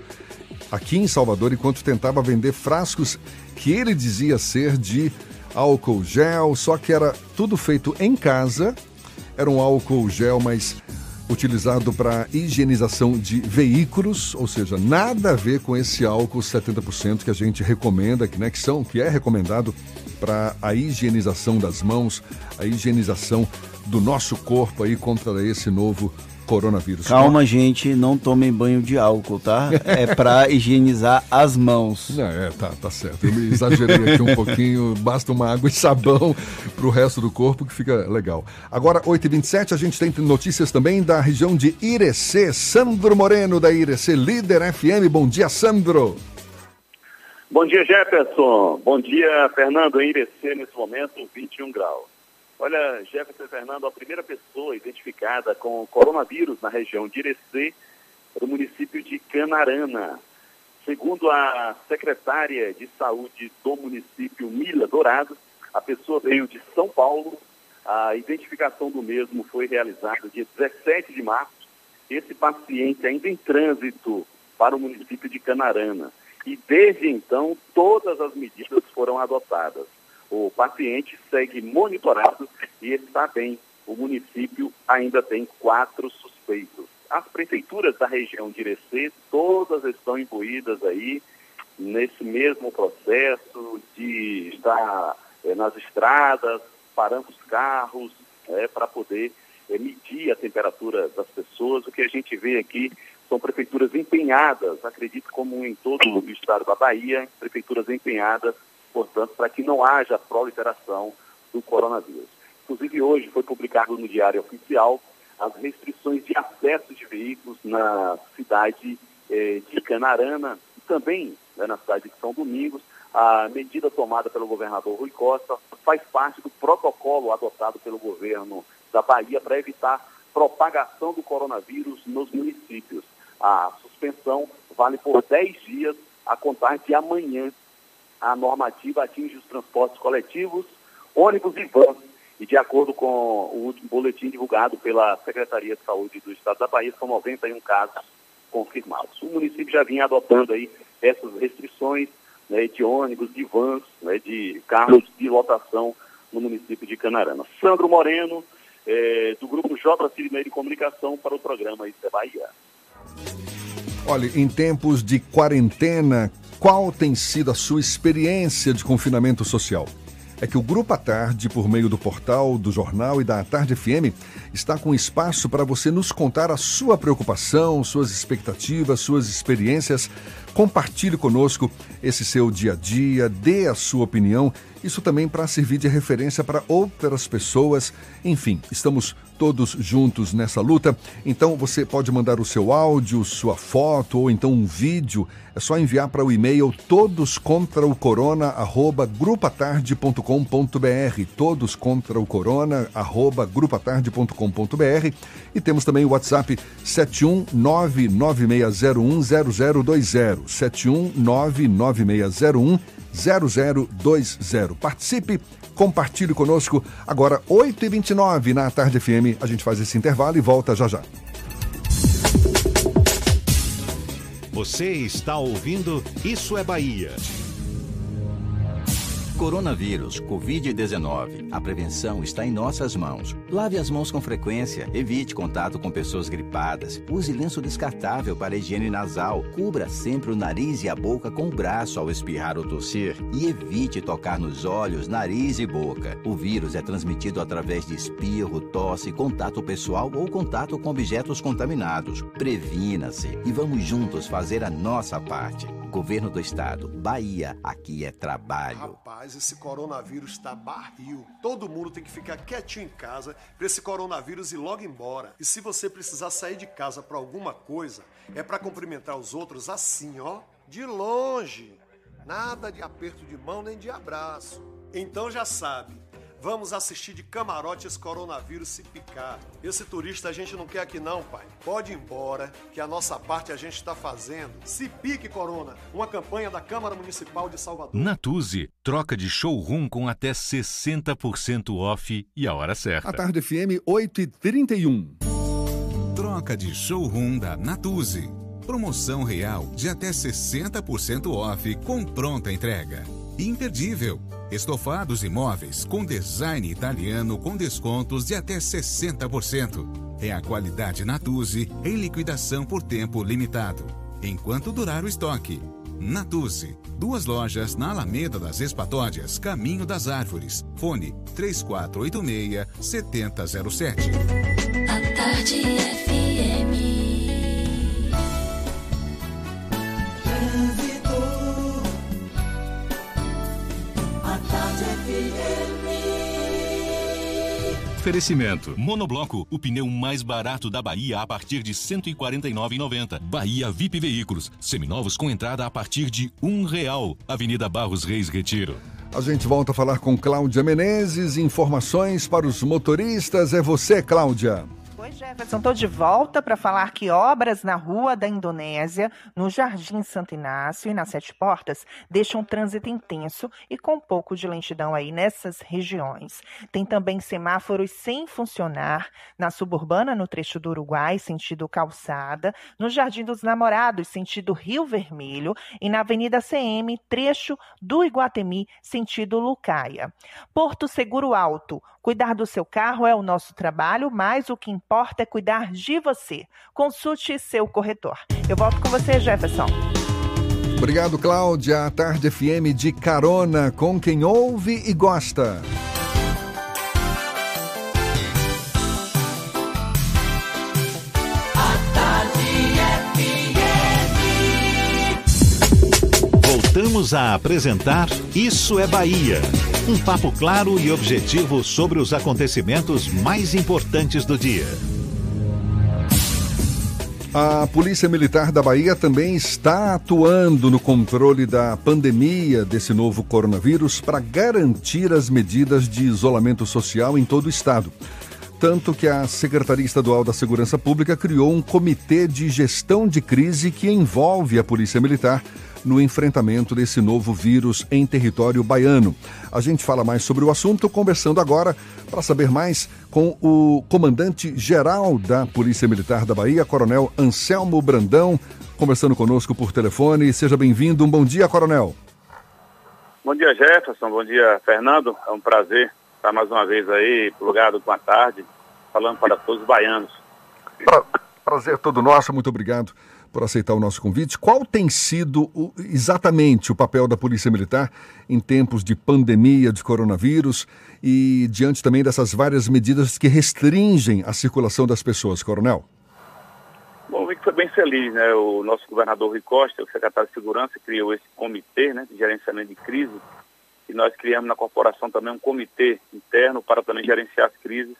aqui em Salvador enquanto tentava vender frascos que ele dizia ser de álcool gel, só que era tudo feito em casa. Era um álcool gel, mas utilizado para higienização de veículos, ou seja, nada a ver com esse álcool 70% que a gente recomenda, que, né, que, são, que é recomendado para a higienização das mãos, a higienização do nosso corpo aí contra esse novo coronavírus. Calma, gente, não tomem banho de álcool, tá? <laughs> É para higienizar as mãos. É, tá, tá certo. Eu exagerei aqui um pouquinho, basta uma água e sabão para o resto do corpo que fica legal. Agora, 8h27, a gente tem notícias também da região de Irecê. Sandro Moreno, da Irecê, líder FM. Bom dia, Sandro. Bom dia, Jefferson. Bom dia, Fernando. Em Irecê, nesse momento, 21 graus. Olha, Jefferson Fernando, a primeira pessoa identificada com coronavírus na região de Irecê do município de Canarana. Segundo a secretária de saúde do município, Mila Dourado, a pessoa veio de São Paulo. A identificação do mesmo foi realizada dia 17 de março. Esse paciente ainda em trânsito para o município de Canarana. E desde então, todas as medidas foram adotadas. O paciente segue monitorado e está bem. O município ainda tem quatro suspeitos. As prefeituras da região de Irecê, todas estão incluídas aí nesse mesmo processo de estar é, nas estradas, parando os carros, é, para poder é, medir a temperatura das pessoas. O que a gente vê aqui são prefeituras empenhadas, acredito como em todo o estado da Bahia, prefeituras empenhadas, portanto, para que não haja proliferação do coronavírus. Inclusive, hoje foi publicado no Diário Oficial as restrições de acesso de veículos na cidade eh, de Canarana e também né, na cidade de São Domingos. A medida tomada pelo governador Rui Costa faz parte do protocolo adotado pelo governo da Bahia para evitar propagação do coronavírus nos municípios. A suspensão vale por 10 dias a contar de amanhã. A normativa atinge os transportes coletivos, ônibus e vans. E de acordo com o último boletim divulgado pela Secretaria de Saúde do Estado da Bahia, são 91 casos confirmados. O município já vinha adotando aí essas restrições né, de ônibus, de vans, né, de carros de lotação no município de Canarana. Sandro Moreno, eh, do grupo J. Cirinei de Comunicação, para o programa Isso é Bahia. Olha, em tempos de quarentena, qual tem sido a sua experiência de confinamento social? É que o Grupo à Tarde, por meio do portal, do jornal e da Tarde FM, está com espaço para você nos contar a sua preocupação, suas expectativas, suas experiências. Compartilhe conosco esse seu dia a dia, dê a sua opinião isso também para servir de referência para outras pessoas. Enfim, estamos todos juntos nessa luta. Então você pode mandar o seu áudio, sua foto ou então um vídeo. É só enviar para o e-mail todos contra o corona arroba todos contra o corona arroba e temos também o WhatsApp 71996010020 7199601 0020. Participe, compartilhe conosco. Agora, 8h29 na Tarde FM. A gente faz esse intervalo e volta já já. Você está ouvindo Isso é Bahia. Coronavírus, Covid-19. A prevenção está em nossas mãos. Lave as mãos com frequência, evite contato com pessoas gripadas, use lenço descartável para higiene nasal, cubra sempre o nariz e a boca com o braço ao espirrar ou tossir e evite tocar nos olhos, nariz e boca. O vírus é transmitido através de espirro, tosse, contato pessoal ou contato com objetos contaminados. Previna-se e vamos juntos fazer a nossa parte. Governo do Estado, Bahia, aqui é trabalho. Rapaz, esse coronavírus está barril. Todo mundo tem que ficar quietinho em casa para esse coronavírus ir logo embora. E se você precisar sair de casa para alguma coisa, é para cumprimentar os outros assim, ó, de longe. Nada de aperto de mão nem de abraço. Então já sabe, Vamos assistir de camarote esse coronavírus se picar. Esse turista a gente não quer aqui não, pai. Pode ir embora, que a nossa parte a gente está fazendo. Se pique, Corona. Uma campanha da Câmara Municipal de Salvador. Natuzzi, troca de showroom com até 60% off e a hora certa. A tarde FM 8 e 31. Troca de showroom da Natuzzi. Promoção real de até 60% off com pronta entrega. Imperdível. Estofados imóveis com design italiano com descontos de até 60%. É a qualidade Natuzzi em liquidação por tempo limitado. Enquanto durar o estoque. Natuzzi. Duas lojas na Alameda das Espatódias, Caminho das Árvores. Fone 3486-7007. A tarde FM. A tarde FM. Oferecimento. Monobloco, o pneu mais barato da Bahia a partir de R$ 149,90. Bahia VIP Veículos, seminovos com entrada a partir de um real. Avenida Barros Reis Retiro. A gente volta a falar com Cláudia Menezes. Informações para os motoristas. É você, Cláudia. Oi, Jefferson. Estou de volta para falar que obras na Rua da Indonésia, no Jardim Santo Inácio e nas Sete Portas deixam um trânsito intenso e com um pouco de lentidão aí nessas regiões. Tem também semáforos sem funcionar na Suburbana, no trecho do Uruguai, sentido Calçada, no Jardim dos Namorados, sentido Rio Vermelho e na Avenida CM, trecho do Iguatemi, sentido Lucaia. Porto Seguro Alto. Cuidar do seu carro é o nosso trabalho, mas o que importa é cuidar de você. Consulte seu corretor. Eu volto com você, Jefferson. Obrigado, Cláudia. A Tarde FM de carona com quem ouve e gosta. Voltamos a apresentar Isso é Bahia. Um papo claro e objetivo sobre os acontecimentos mais importantes do dia. A Polícia Militar da Bahia também está atuando no controle da pandemia desse novo coronavírus para garantir as medidas de isolamento social em todo o estado. Tanto que a Secretaria Estadual da Segurança Pública criou um comitê de gestão de crise que envolve a Polícia Militar no enfrentamento desse novo vírus em território baiano. A gente fala mais sobre o assunto conversando agora para saber mais com o comandante-geral da Polícia Militar da Bahia, Coronel Anselmo Brandão, conversando conosco por telefone. Seja bem-vindo. Um bom dia, Coronel. Bom dia, Jefferson. Bom dia, Fernando. É um prazer estar mais uma vez aí, plugado com a tarde, falando para todos os baianos. Pra, prazer todo nosso. Muito obrigado por aceitar o nosso convite. Qual tem sido o, exatamente o papel da Polícia Militar em tempos de pandemia de coronavírus e diante também dessas várias medidas que restringem a circulação das pessoas, Coronel? Bom, vi foi bem feliz, né? O nosso governador Rui Costa, o secretário de Segurança, criou esse comitê né, de gerenciamento de crise e nós criamos na corporação também um comitê interno para também gerenciar as crises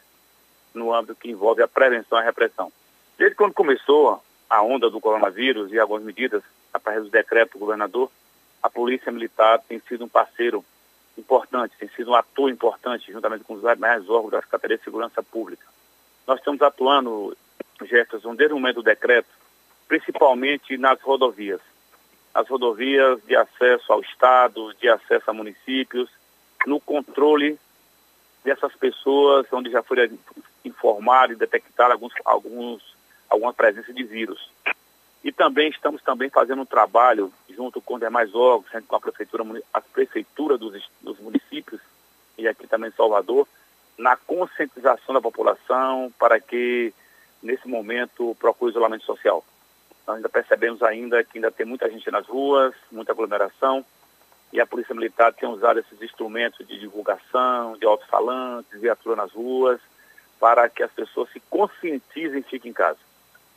no âmbito que envolve a prevenção e a repressão. Desde quando começou a onda do coronavírus e algumas medidas, através do decreto do governador, a Polícia Militar tem sido um parceiro importante, tem sido um ator importante, juntamente com os demais órgãos da Secretaria de Segurança Pública. Nós estamos atuando, Jefferson, desde o momento do decreto, principalmente nas rodovias. As rodovias de acesso ao Estado, de acesso a municípios, no controle dessas pessoas, onde já foi informado e detectado alguns, alguns alguma presença de vírus. E também estamos também fazendo um trabalho junto com demais órgãos, junto com a prefeitura, a prefeitura dos, dos municípios e aqui também em Salvador, na conscientização da população para que nesse momento procure isolamento social. Nós ainda percebemos ainda que ainda tem muita gente nas ruas, muita aglomeração, e a Polícia Militar tem usado esses instrumentos de divulgação, de alto-falantes, viatura nas ruas, para que as pessoas se conscientizem e fiquem em casa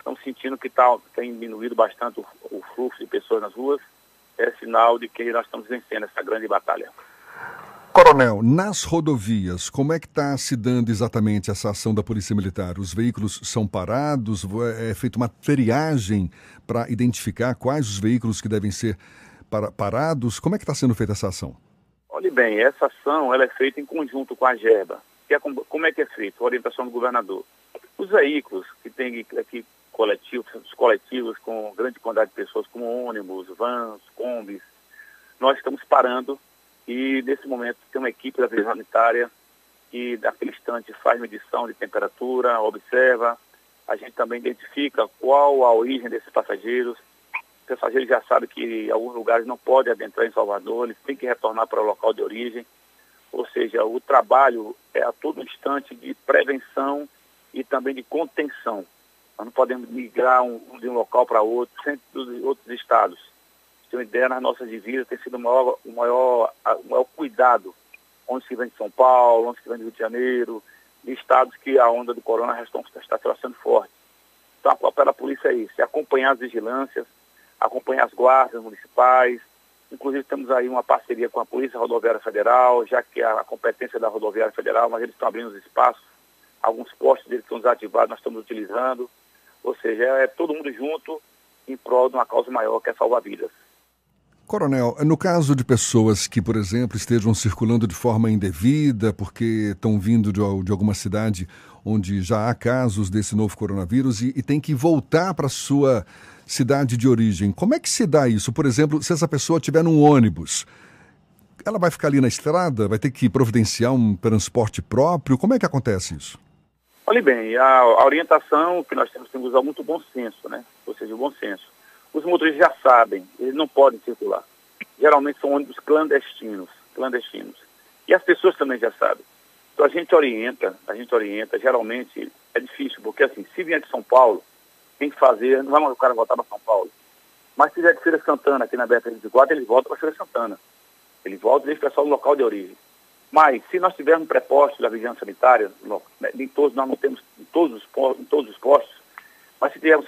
estão sentindo que tá, tem diminuído bastante o, o fluxo de pessoas nas ruas, é sinal de que nós estamos vencendo essa grande batalha. Coronel, nas rodovias, como é que está se dando exatamente essa ação da Polícia Militar? Os veículos são parados? É feita uma triagem para identificar quais os veículos que devem ser para, parados? Como é que está sendo feita essa ação? Olhe bem, essa ação ela é feita em conjunto com a GERBA. Que é, como é que é feito? A orientação do governador. Os veículos que têm que coletivos, os coletivos com grande quantidade de pessoas, como ônibus, vans, combis. Nós estamos parando e, nesse momento, tem uma equipe da Vigilância Sanitária que, daquele instante, faz medição de temperatura, observa. A gente também identifica qual a origem desses passageiros. Os passageiros já sabem que em alguns lugares não podem adentrar em Salvador, eles têm que retornar para o local de origem. Ou seja, o trabalho é a todo instante de prevenção e também de contenção. Nós não podemos migrar um, de um local para outro, sempre dos outros estados. Tem uma ideia, nas nossas divisas tem sido o maior, o maior, o maior cuidado. Onde se vem de São Paulo, onde se vem do Rio de Janeiro, de estados que a onda do corona está, está sendo forte. Então, a papel da polícia é isso, é acompanhar as vigilâncias, acompanhar as guardas municipais. Inclusive, temos aí uma parceria com a Polícia Rodoviária Federal, já que é a competência da Rodoviária Federal, mas eles estão abrindo os espaços alguns postos deles estão desativados, nós estamos utilizando. Ou seja, é todo mundo junto em prol de uma causa maior que é salvar vidas. Coronel, no caso de pessoas que, por exemplo, estejam circulando de forma indevida porque estão vindo de, de alguma cidade onde já há casos desse novo coronavírus e, e tem que voltar para sua cidade de origem, como é que se dá isso? Por exemplo, se essa pessoa estiver num ônibus, ela vai ficar ali na estrada? Vai ter que providenciar um transporte próprio? Como é que acontece isso? Olhe bem, a, a orientação que nós temos que usar muito bom senso, né? Ou seja, o bom senso. Os motoristas já sabem, eles não podem circular. Geralmente são ônibus clandestinos, clandestinos. E as pessoas também já sabem. Então a gente orienta, a gente orienta, geralmente é difícil, porque assim, se vier de São Paulo, tem que fazer, não vai o cara voltar para São Paulo. Mas se vier de Feira Santana, aqui na BR-34, ele volta para Feira Santana. Ele volta e deixa o pessoal no local de origem. Mas, se nós tivermos prepostos da vigilância sanitária, né, em todos, nós não temos em todos os, postos, em todos os postos, mas se tivermos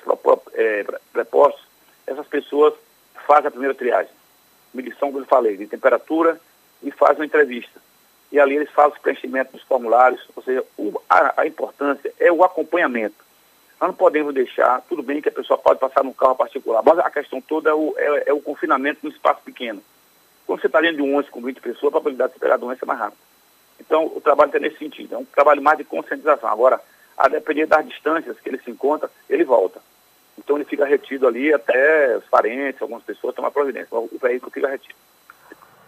é, prepostos, essas pessoas fazem a primeira triagem. Medição, como eu falei, de temperatura e fazem uma entrevista. E ali eles fazem o preenchimento dos formulários, ou seja, o, a, a importância é o acompanhamento. Nós não podemos deixar, tudo bem que a pessoa pode passar num carro particular, mas a questão toda é o, é, é o confinamento num espaço pequeno. Quando você está dentro de um ônibus com 20 pessoas, a probabilidade de superar a doença é mais rápida. Então, o trabalho está nesse sentido. É um trabalho mais de conscientização. Agora, a depender das distâncias que ele se encontra, ele volta. Então, ele fica retido ali até os parentes, algumas pessoas tomar providência. O veículo fica retido.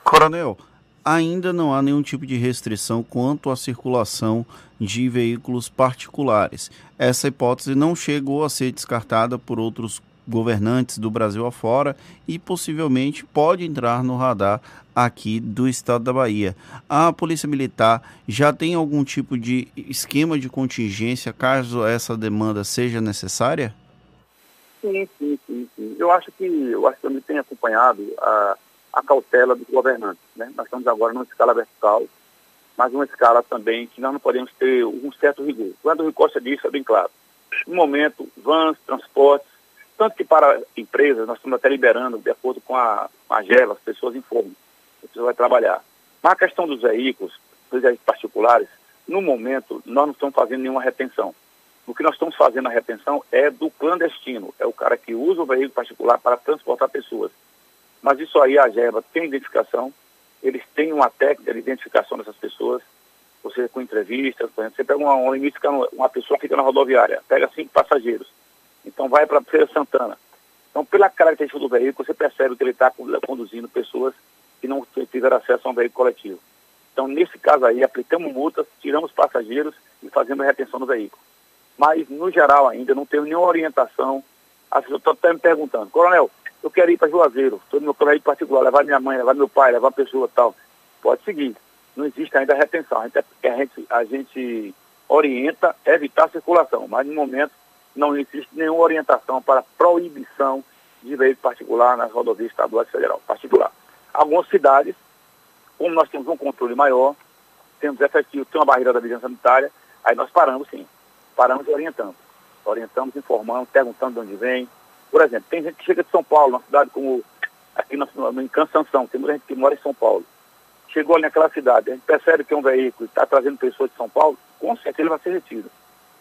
Coronel, ainda não há nenhum tipo de restrição quanto à circulação de veículos particulares. Essa hipótese não chegou a ser descartada por outros governantes do Brasil afora e possivelmente pode entrar no radar aqui do estado da Bahia. A Polícia Militar já tem algum tipo de esquema de contingência caso essa demanda seja necessária? Sim, sim, sim. sim. Eu acho que eu acho que eu tenho acompanhado a, a cautela dos governantes. Né? Nós estamos agora numa escala vertical, mas uma escala também que nós não podemos ter um certo rigor. Quando o Costa disse, é bem claro. No momento, vans, transportes, tanto que para empresas, nós estamos até liberando, de acordo com a, GEVA, as pessoas informam, a pessoa vai trabalhar. Mas a questão dos veículos, dos veículos particulares, no momento, nós não estamos fazendo nenhuma retenção. O que nós estamos fazendo a retenção é do clandestino, é o cara que usa o veículo particular para transportar pessoas. Mas isso aí, a GEVA tem identificação, eles têm uma técnica de identificação dessas pessoas, você com entrevistas, por exemplo, você pega uma, uma, uma pessoa que fica na rodoviária, pega cinco passageiros, então vai para Feira Santana. Então, pela característica do veículo, você percebe que ele está conduzindo pessoas que não tiveram acesso a um veículo coletivo. Então, nesse caso aí, aplicamos multas, tiramos passageiros e fazemos a retenção do veículo. Mas, no geral, ainda não tenho nenhuma orientação. As pessoas estão até me perguntando, Coronel, eu quero ir para Juazeiro, estou no meu veículo particular, levar minha mãe, levar meu pai, levar uma pessoa tal. Pode seguir. Não existe ainda retenção. A gente, a gente, a gente orienta evitar a circulação, mas no momento não existe nenhuma orientação para proibição de veículo particular nas rodovias estaduais e federal, particular. Algumas cidades, como nós temos um controle maior, temos efetivo, tem uma barreira da vigilância sanitária, aí nós paramos sim, paramos e orientamos. Orientamos, informamos, perguntando de onde vem. Por exemplo, tem gente que chega de São Paulo, uma cidade como aqui no, no, em Cansanção, tem muita gente que mora em São Paulo. Chegou ali naquela cidade, a gente percebe que é um veículo está trazendo pessoas de São Paulo, com certeza ele vai ser retido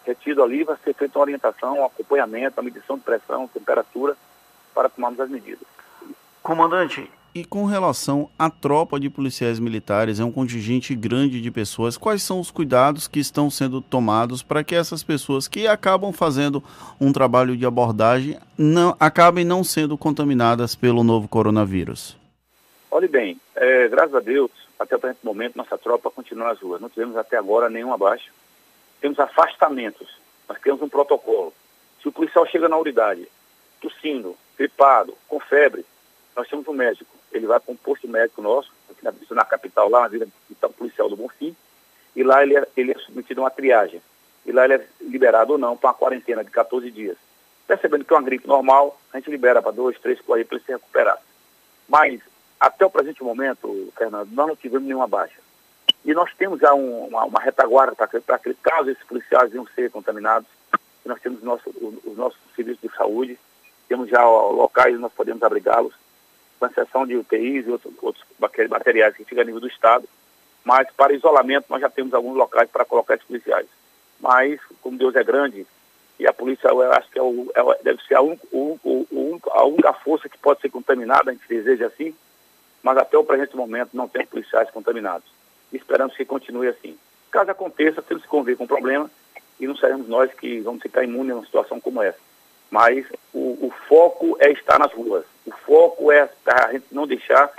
retido ali, vai ser feita uma orientação, um acompanhamento, a medição de pressão, temperatura, para tomarmos as medidas. Comandante, e com relação à tropa de policiais militares, é um contingente grande de pessoas, quais são os cuidados que estão sendo tomados para que essas pessoas que acabam fazendo um trabalho de abordagem não acabem não sendo contaminadas pelo novo coronavírus? Olhe bem, é, graças a Deus, até o presente momento, nossa tropa continua nas ruas. Não tivemos até agora nenhuma baixa temos afastamentos. Nós temos um protocolo. Se o policial chega na unidade, tossindo, gripado, com febre, nós temos um médico. Ele vai para um posto médico nosso, aqui na, na capital, lá na Vila Policial do Bonfim, e lá ele é, ele é submetido a uma triagem. E lá ele é liberado ou não para uma quarentena de 14 dias. Percebendo que é uma gripe normal, a gente libera para dois, três, quatro para ele se recuperar. Mas, até o presente momento, Fernando, nós não tivemos nenhuma baixa. E nós temos já um, uma, uma, retaguarda para aquele caso esses policiais iam ser contaminados. Nós temos nosso, os nossos serviços de saúde, temos já locais onde nós podemos abrigá-los, com exceção de UTIs e outros, outros materiais que ficam a nível do Estado. Mas para isolamento nós já temos alguns locais para colocar esses policiais. Mas, como Deus é grande, e a polícia, eu acho que é o, é, deve ser a, un, a única força que pode ser contaminada, a gente deseja assim, mas até o presente momento não tem policiais contaminados. Esperamos que continue assim. Caso aconteça, temos que conviver com o problema e não seremos nós que vamos ficar imunes numa situação como essa. Mas o, o foco é estar nas ruas. O foco é a gente não deixar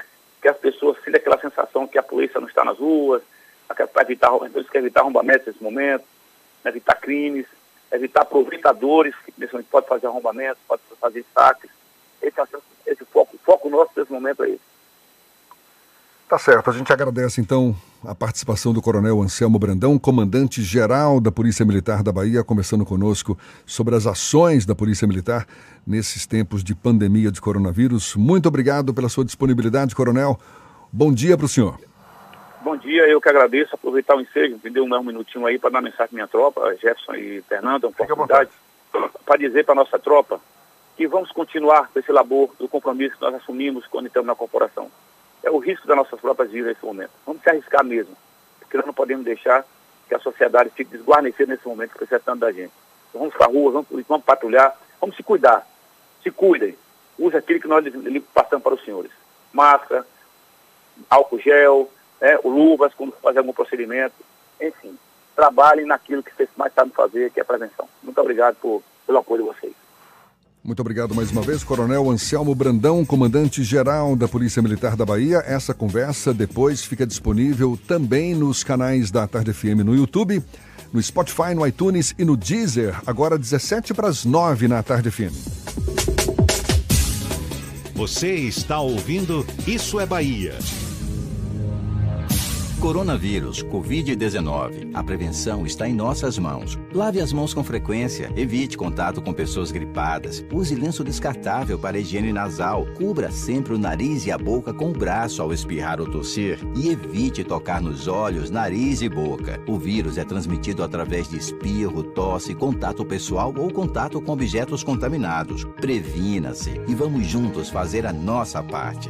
que as pessoas sintam aquela sensação que a polícia não está nas ruas, para evitar, evitar arrombamentos nesse momento, evitar crimes, evitar aproveitadores, que momento pode fazer arrombamentos, pode fazer saques. Esse, é esse foco, o foco nosso nesse momento é esse. Tá certo, a gente agradece então a participação do Coronel Anselmo Brandão, comandante-geral da Polícia Militar da Bahia, conversando conosco sobre as ações da Polícia Militar nesses tempos de pandemia de coronavírus. Muito obrigado pela sua disponibilidade, Coronel. Bom dia para o senhor. Bom dia, eu que agradeço, aproveitar o ensejo, me deu um minutinho aí para dar mensagem à minha tropa, Jefferson e Fernando, uma oportunidade, para dizer para a nossa tropa que vamos continuar com esse labor do compromisso que nós assumimos quando estamos na corporação. É o risco das nossas próprias vidas nesse momento. Vamos se arriscar mesmo, porque nós não podemos deixar que a sociedade fique desguarnecida nesse momento, precisando da gente. Então, vamos para a rua, vamos, vamos patrulhar, vamos se cuidar. Se cuidem. Use aquilo que nós lhe- passamos para os senhores. Máscara, álcool gel, né, luvas quando fazer algum procedimento. Enfim, trabalhem naquilo que vocês mais sabem fazer, que é a prevenção. Muito obrigado por, pelo apoio de vocês. Muito obrigado mais uma vez, Coronel Anselmo Brandão, comandante-geral da Polícia Militar da Bahia. Essa conversa depois fica disponível também nos canais da Tarde FM no YouTube, no Spotify, no iTunes e no Deezer, agora 17 para as 9 na Tarde FM. Você está ouvindo Isso é Bahia. Coronavírus, Covid-19. A prevenção está em nossas mãos. Lave as mãos com frequência, evite contato com pessoas gripadas, use lenço descartável para higiene nasal, cubra sempre o nariz e a boca com o braço ao espirrar ou tossir e evite tocar nos olhos, nariz e boca. O vírus é transmitido através de espirro, tosse, contato pessoal ou contato com objetos contaminados. Previna-se e vamos juntos fazer a nossa parte.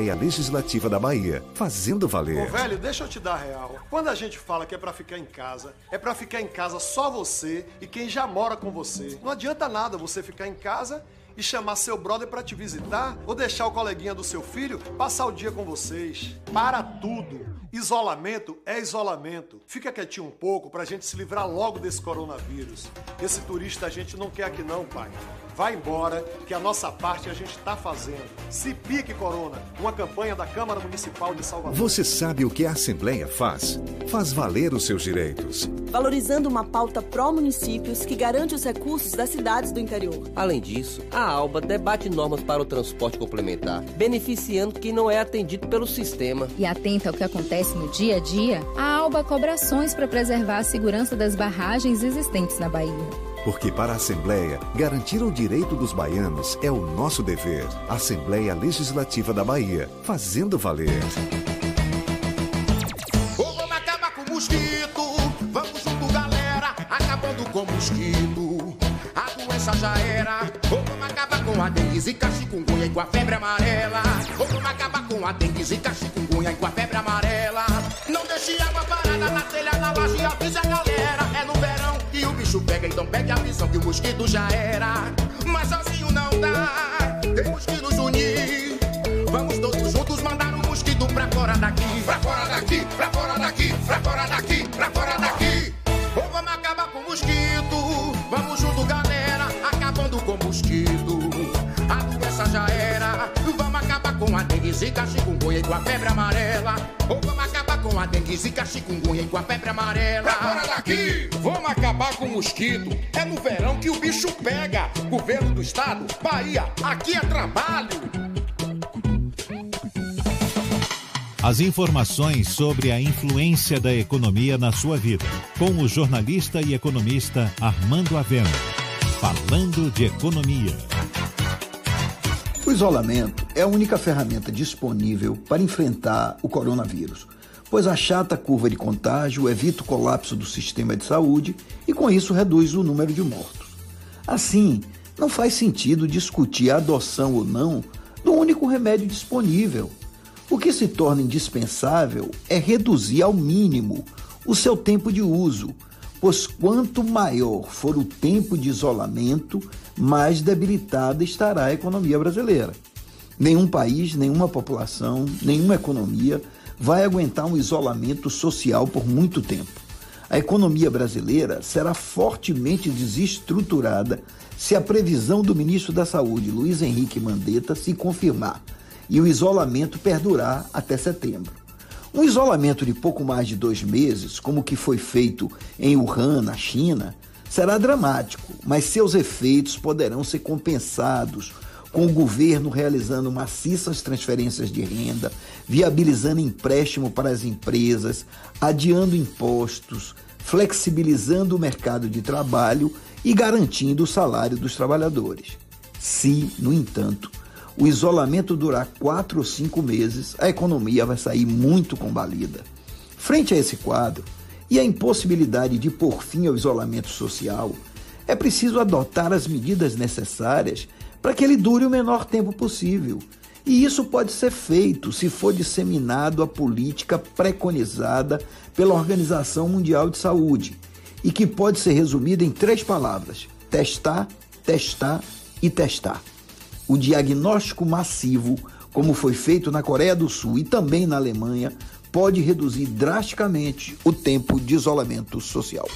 Legislativa da Bahia, fazendo Ô, valer. velho, deixa eu te dar a real. Quando a gente fala que é pra ficar em casa, é pra ficar em casa só você e quem já mora com você. Não adianta nada você ficar em casa e chamar seu brother pra te visitar ou deixar o coleguinha do seu filho passar o dia com vocês. Para tudo. Isolamento é isolamento. Fica quietinho um pouco pra gente se livrar logo desse coronavírus. Esse turista a gente não quer aqui não, pai. Vai embora, que a nossa parte a gente tá fazendo. Se pique, Corona, uma campanha da Câmara Municipal de Salvador. Você sabe o que a Assembleia faz? Faz valer os seus direitos. Valorizando uma pauta pró-municípios que garante os recursos das cidades do interior. Além disso, a ALBA debate normas para o transporte complementar, beneficiando quem não é atendido pelo sistema. E atenta ao que acontece no dia a dia, a ALBA cobra ações para preservar a segurança das barragens existentes na Bahia. Porque para a Assembleia, garantir o direito dos baianos é o nosso dever. Assembleia Legislativa da Bahia, fazendo valer. Vamos acabar com mosquito. Vamos junto, galera. Acabando com mosquito. A doença já era. Vamos acabar com a dengue, zika, chikungunya e com a febre amarela. Vamos acabar com a dengue, zika, chikungunya e com a febre amarela. Não deixe água parada na telha, na laje avise a galera. É no verão que o bicho pega, então pegue a visão que o mosquito já era. Mas sozinho não dá. Temos que nos unir. Vamos todos juntos mandar o mosquito pra fora daqui. Pra fora daqui, pra fora daqui, pra fora daqui, pra fora daqui. Ou vamos acabar com o mosquito. Vamos junto, galera, acabando com o mosquito. A doença já era. Vamos acabar com a dengue, zika, chikungunya e com a febre amarela. Ou vamos acabar com a dengue, zika, chikungunya e com a febre amarela. Pra fora daqui! Vamos acabar com o mosquito. É no verão que o bicho pega. Governo do estado, Bahia, aqui é trabalho. As informações sobre a influência da economia na sua vida, com o jornalista e economista Armando Avena. Falando de economia. O isolamento é a única ferramenta disponível para enfrentar o coronavírus, pois achata a curva de contágio, evita o colapso do sistema de saúde e, com isso, reduz o número de mortos. Assim, não faz sentido discutir a adoção ou não do único remédio disponível. O que se torna indispensável é reduzir ao mínimo o seu tempo de uso, pois quanto maior for o tempo de isolamento, mais debilitada estará a economia brasileira. Nenhum país, nenhuma população, nenhuma economia vai aguentar um isolamento social por muito tempo. A economia brasileira será fortemente desestruturada se a previsão do ministro da Saúde, Luiz Henrique Mandetta, se confirmar e o isolamento perdurar até setembro. Um isolamento de pouco mais de dois meses, como o que foi feito em Wuhan, na China, será dramático, mas seus efeitos poderão ser compensados com o governo realizando maciças transferências de renda, viabilizando empréstimo para as empresas, adiando impostos, flexibilizando o mercado de trabalho e garantindo o salário dos trabalhadores. Se, no entanto, o isolamento durar quatro ou cinco meses, a economia vai sair muito combalida. Frente a esse quadro e a impossibilidade de pôr fim ao isolamento social, é preciso adotar as medidas necessárias para que ele dure o menor tempo possível. E isso pode ser feito se for disseminado a política preconizada pela Organização Mundial de Saúde e que pode ser resumida em três palavras: testar, testar e testar. O diagnóstico massivo, como foi feito na Coreia do Sul e também na Alemanha, pode reduzir drasticamente o tempo de isolamento social.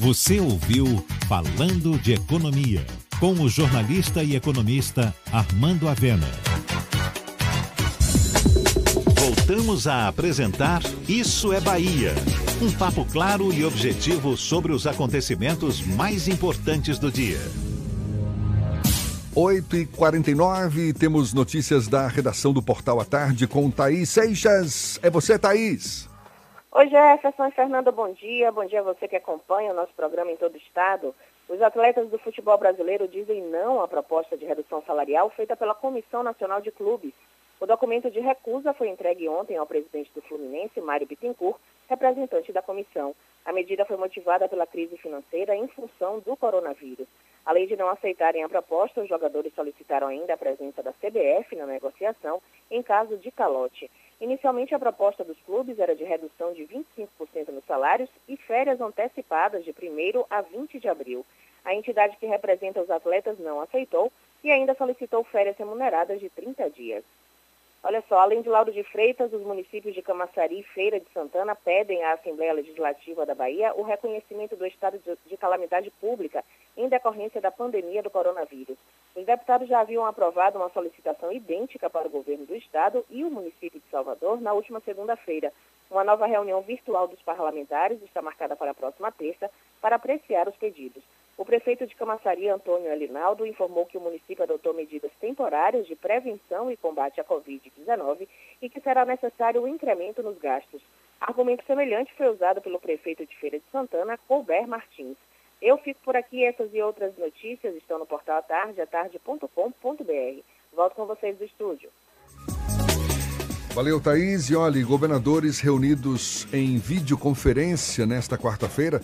Você ouviu Falando de Economia, com o jornalista e economista Armando Avena. Voltamos a apresentar Isso é Bahia. Um papo claro e objetivo sobre os acontecimentos mais importantes do dia. 8h49, temos notícias da redação do Portal à Tarde com Thaís Seixas. É você, Thaís. Oi, Jefferson e Fernando, bom dia. Bom dia a você que acompanha o nosso programa em todo o estado. Os atletas do futebol brasileiro dizem não à proposta de redução salarial feita pela Comissão Nacional de Clubes. O documento de recusa foi entregue ontem ao presidente do Fluminense, Mário Bittencourt, representante da comissão. A medida foi motivada pela crise financeira em função do coronavírus. Além de não aceitarem a proposta, os jogadores solicitaram ainda a presença da CBF na negociação em caso de calote. Inicialmente, a proposta dos clubes era de redução de 25% nos salários e férias antecipadas de 1 a 20 de abril. A entidade que representa os atletas não aceitou e ainda solicitou férias remuneradas de 30 dias. Olha só, além de Lauro de Freitas, os municípios de Camaçari e Feira de Santana pedem à Assembleia Legislativa da Bahia o reconhecimento do estado de calamidade pública em decorrência da pandemia do coronavírus. Os deputados já haviam aprovado uma solicitação idêntica para o governo do estado e o município de Salvador na última segunda-feira. Uma nova reunião virtual dos parlamentares está marcada para a próxima terça para apreciar os pedidos. O prefeito de Camaçari, Antônio Elinaldo, informou que o município adotou medidas temporárias de prevenção e combate à Covid-19 e que será necessário um incremento nos gastos. Argumento semelhante foi usado pelo prefeito de Feira de Santana, Colbert Martins. Eu fico por aqui, essas e outras notícias estão no portal Atarde, atarde.com.br. Volto com vocês do estúdio. Valeu, Thaís. E olha, governadores reunidos em videoconferência nesta quarta-feira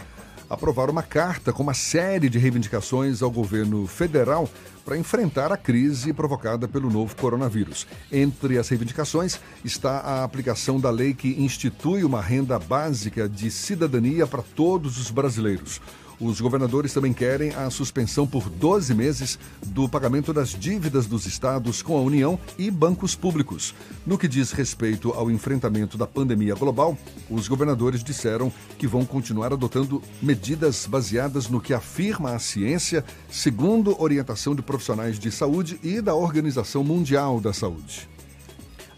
aprovaram uma carta com uma série de reivindicações ao governo federal para enfrentar a crise provocada pelo novo coronavírus. Entre as reivindicações está a aplicação da lei que institui uma renda básica de cidadania para todos os brasileiros. Os governadores também querem a suspensão por 12 meses do pagamento das dívidas dos estados com a União e bancos públicos. No que diz respeito ao enfrentamento da pandemia global, os governadores disseram que vão continuar adotando medidas baseadas no que afirma a ciência, segundo orientação de profissionais de saúde e da Organização Mundial da Saúde.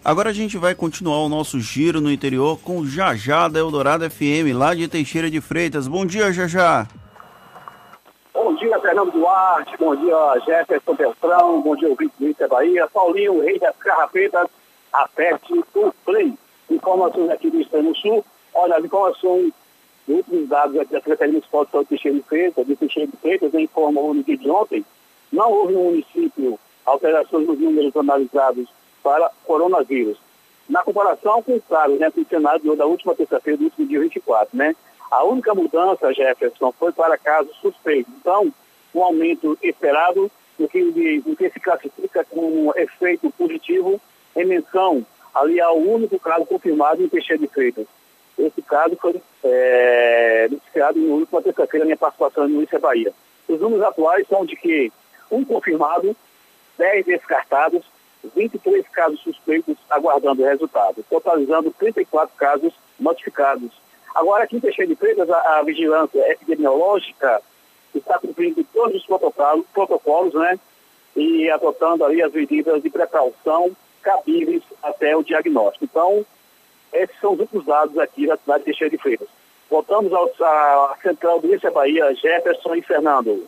Agora a gente vai continuar o nosso giro no interior com o Jajá da Eldorado FM, lá de Teixeira de Freitas. Bom dia, Jajá! Fernando Duarte. Bom dia, Jefferson Beltrão. Bom dia, ouvinte do Inter Bahia. Paulinho, rei das carrapetas. aperte o play. Informações aqui do Extremo Sul. Olha, as informações, últimos dados aqui da Secretaria de de Teixeira de Freitas, de Teixeira de Freitas, informou no dia de ontem, não houve no município alterações nos números analisados para coronavírus. Na comparação com o caso, né, o cenário da última terça-feira, do último dia 24, né? A única mudança, Jefferson, foi para casos suspeitos. Então, um aumento esperado no que, no que se classifica como efeito positivo em menção ali ao único caso confirmado em Teixeira de Freitas. Esse caso foi é, noticiado na última terça-feira, minha participação no Luísa Bahia. Os números atuais são de que um confirmado, 10 descartados, 23 casos suspeitos aguardando resultado, totalizando 34 casos notificados. Agora, aqui em Teixeira de Freitas, a, a vigilância epidemiológica está cumprindo todos os protocolos, protocolos, né? E adotando ali as medidas de precaução cabíveis até o diagnóstico. Então, esses são os últimos dados aqui da cidade de Teixeira de Freitas. Voltamos ao, à central do Issa Bahia, Jefferson e Fernando.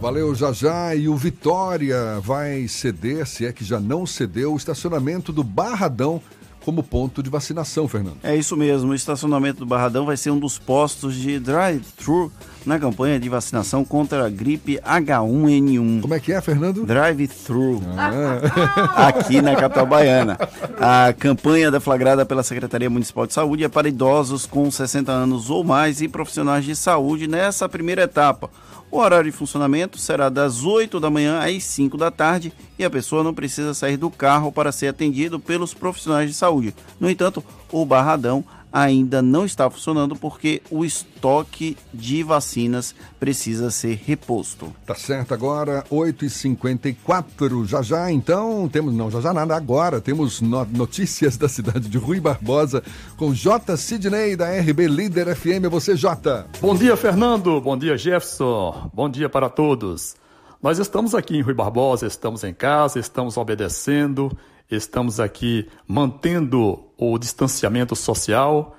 Valeu, já já. E o Vitória vai ceder, se é que já não cedeu, o estacionamento do Barradão como ponto de vacinação, Fernando. É isso mesmo, o estacionamento do Barradão vai ser um dos postos de drive-thru na campanha de vacinação contra a gripe H1N1. Como é que é, Fernando? Drive-thru. Ah. Aqui na capital baiana. A campanha deflagrada pela Secretaria Municipal de Saúde é para idosos com 60 anos ou mais e profissionais de saúde nessa primeira etapa. O horário de funcionamento será das 8 da manhã às 5 da tarde e a pessoa não precisa sair do carro para ser atendido pelos profissionais de saúde. No entanto, o Barradão ainda não está funcionando porque o estoque de vacinas precisa ser reposto. Tá certo, agora 8h54. Já já, então, temos. Não, já já nada, agora temos no, notícias da cidade de Rui Barbosa com J. Sidney da RB Líder FM. Você, J. Bom dia, Fernando. Bom dia, Jefferson. Bom dia para todos. Nós estamos aqui em Rui Barbosa, estamos em casa, estamos obedecendo, estamos aqui mantendo o distanciamento social,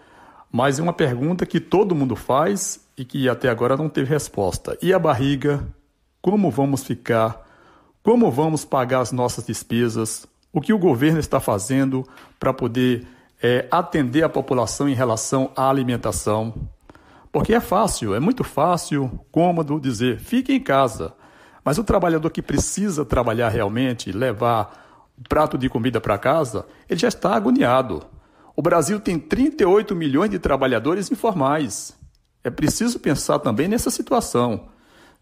mas é uma pergunta que todo mundo faz e que até agora não teve resposta. E a barriga? Como vamos ficar? Como vamos pagar as nossas despesas? O que o governo está fazendo para poder é, atender a população em relação à alimentação? Porque é fácil, é muito fácil, cômodo dizer fique em casa. Mas o trabalhador que precisa trabalhar realmente, levar prato de comida para casa, ele já está agoniado. O Brasil tem 38 milhões de trabalhadores informais. É preciso pensar também nessa situação.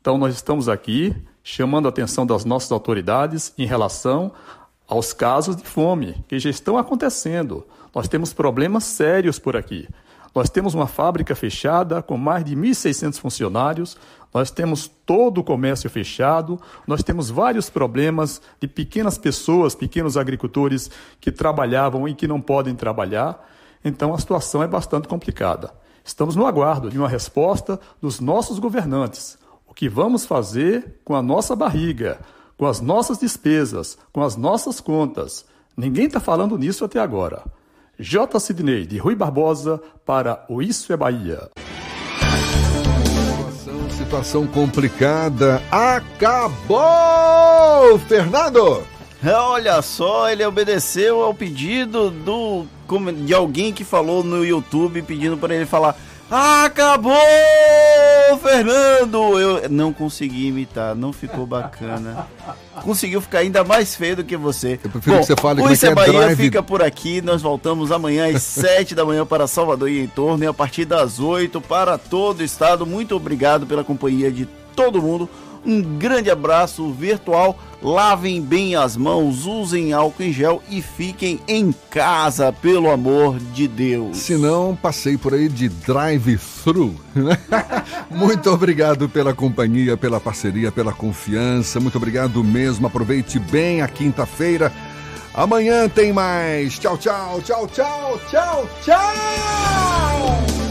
Então, nós estamos aqui chamando a atenção das nossas autoridades em relação aos casos de fome que já estão acontecendo. Nós temos problemas sérios por aqui. Nós temos uma fábrica fechada com mais de 1.600 funcionários, nós temos todo o comércio fechado, nós temos vários problemas de pequenas pessoas, pequenos agricultores que trabalhavam e que não podem trabalhar. Então a situação é bastante complicada. Estamos no aguardo de uma resposta dos nossos governantes. O que vamos fazer com a nossa barriga, com as nossas despesas, com as nossas contas? Ninguém está falando nisso até agora. J. Sidney, de Rui Barbosa, para o Isso é Bahia. Situação, complicada. Acabou, Fernando! Olha só, ele obedeceu ao pedido do de alguém que falou no YouTube pedindo para ele falar Acabou, Fernando! Eu não consegui imitar, não ficou bacana. <laughs> Conseguiu ficar ainda mais feio do que você. Eu prefiro Bom, que você fale o que é, é Bahia drive... fica por aqui. Nós voltamos amanhã às <laughs> 7 da manhã para Salvador e em torno e a partir das 8 para todo o estado. Muito obrigado pela companhia de todo mundo. Um grande abraço virtual. Lavem bem as mãos, usem álcool em gel e fiquem em casa, pelo amor de Deus. Se não, passei por aí de drive-thru. Né? <laughs> Muito obrigado pela companhia, pela parceria, pela confiança. Muito obrigado mesmo. Aproveite bem a quinta-feira. Amanhã tem mais. Tchau, tchau, tchau, tchau, tchau, tchau.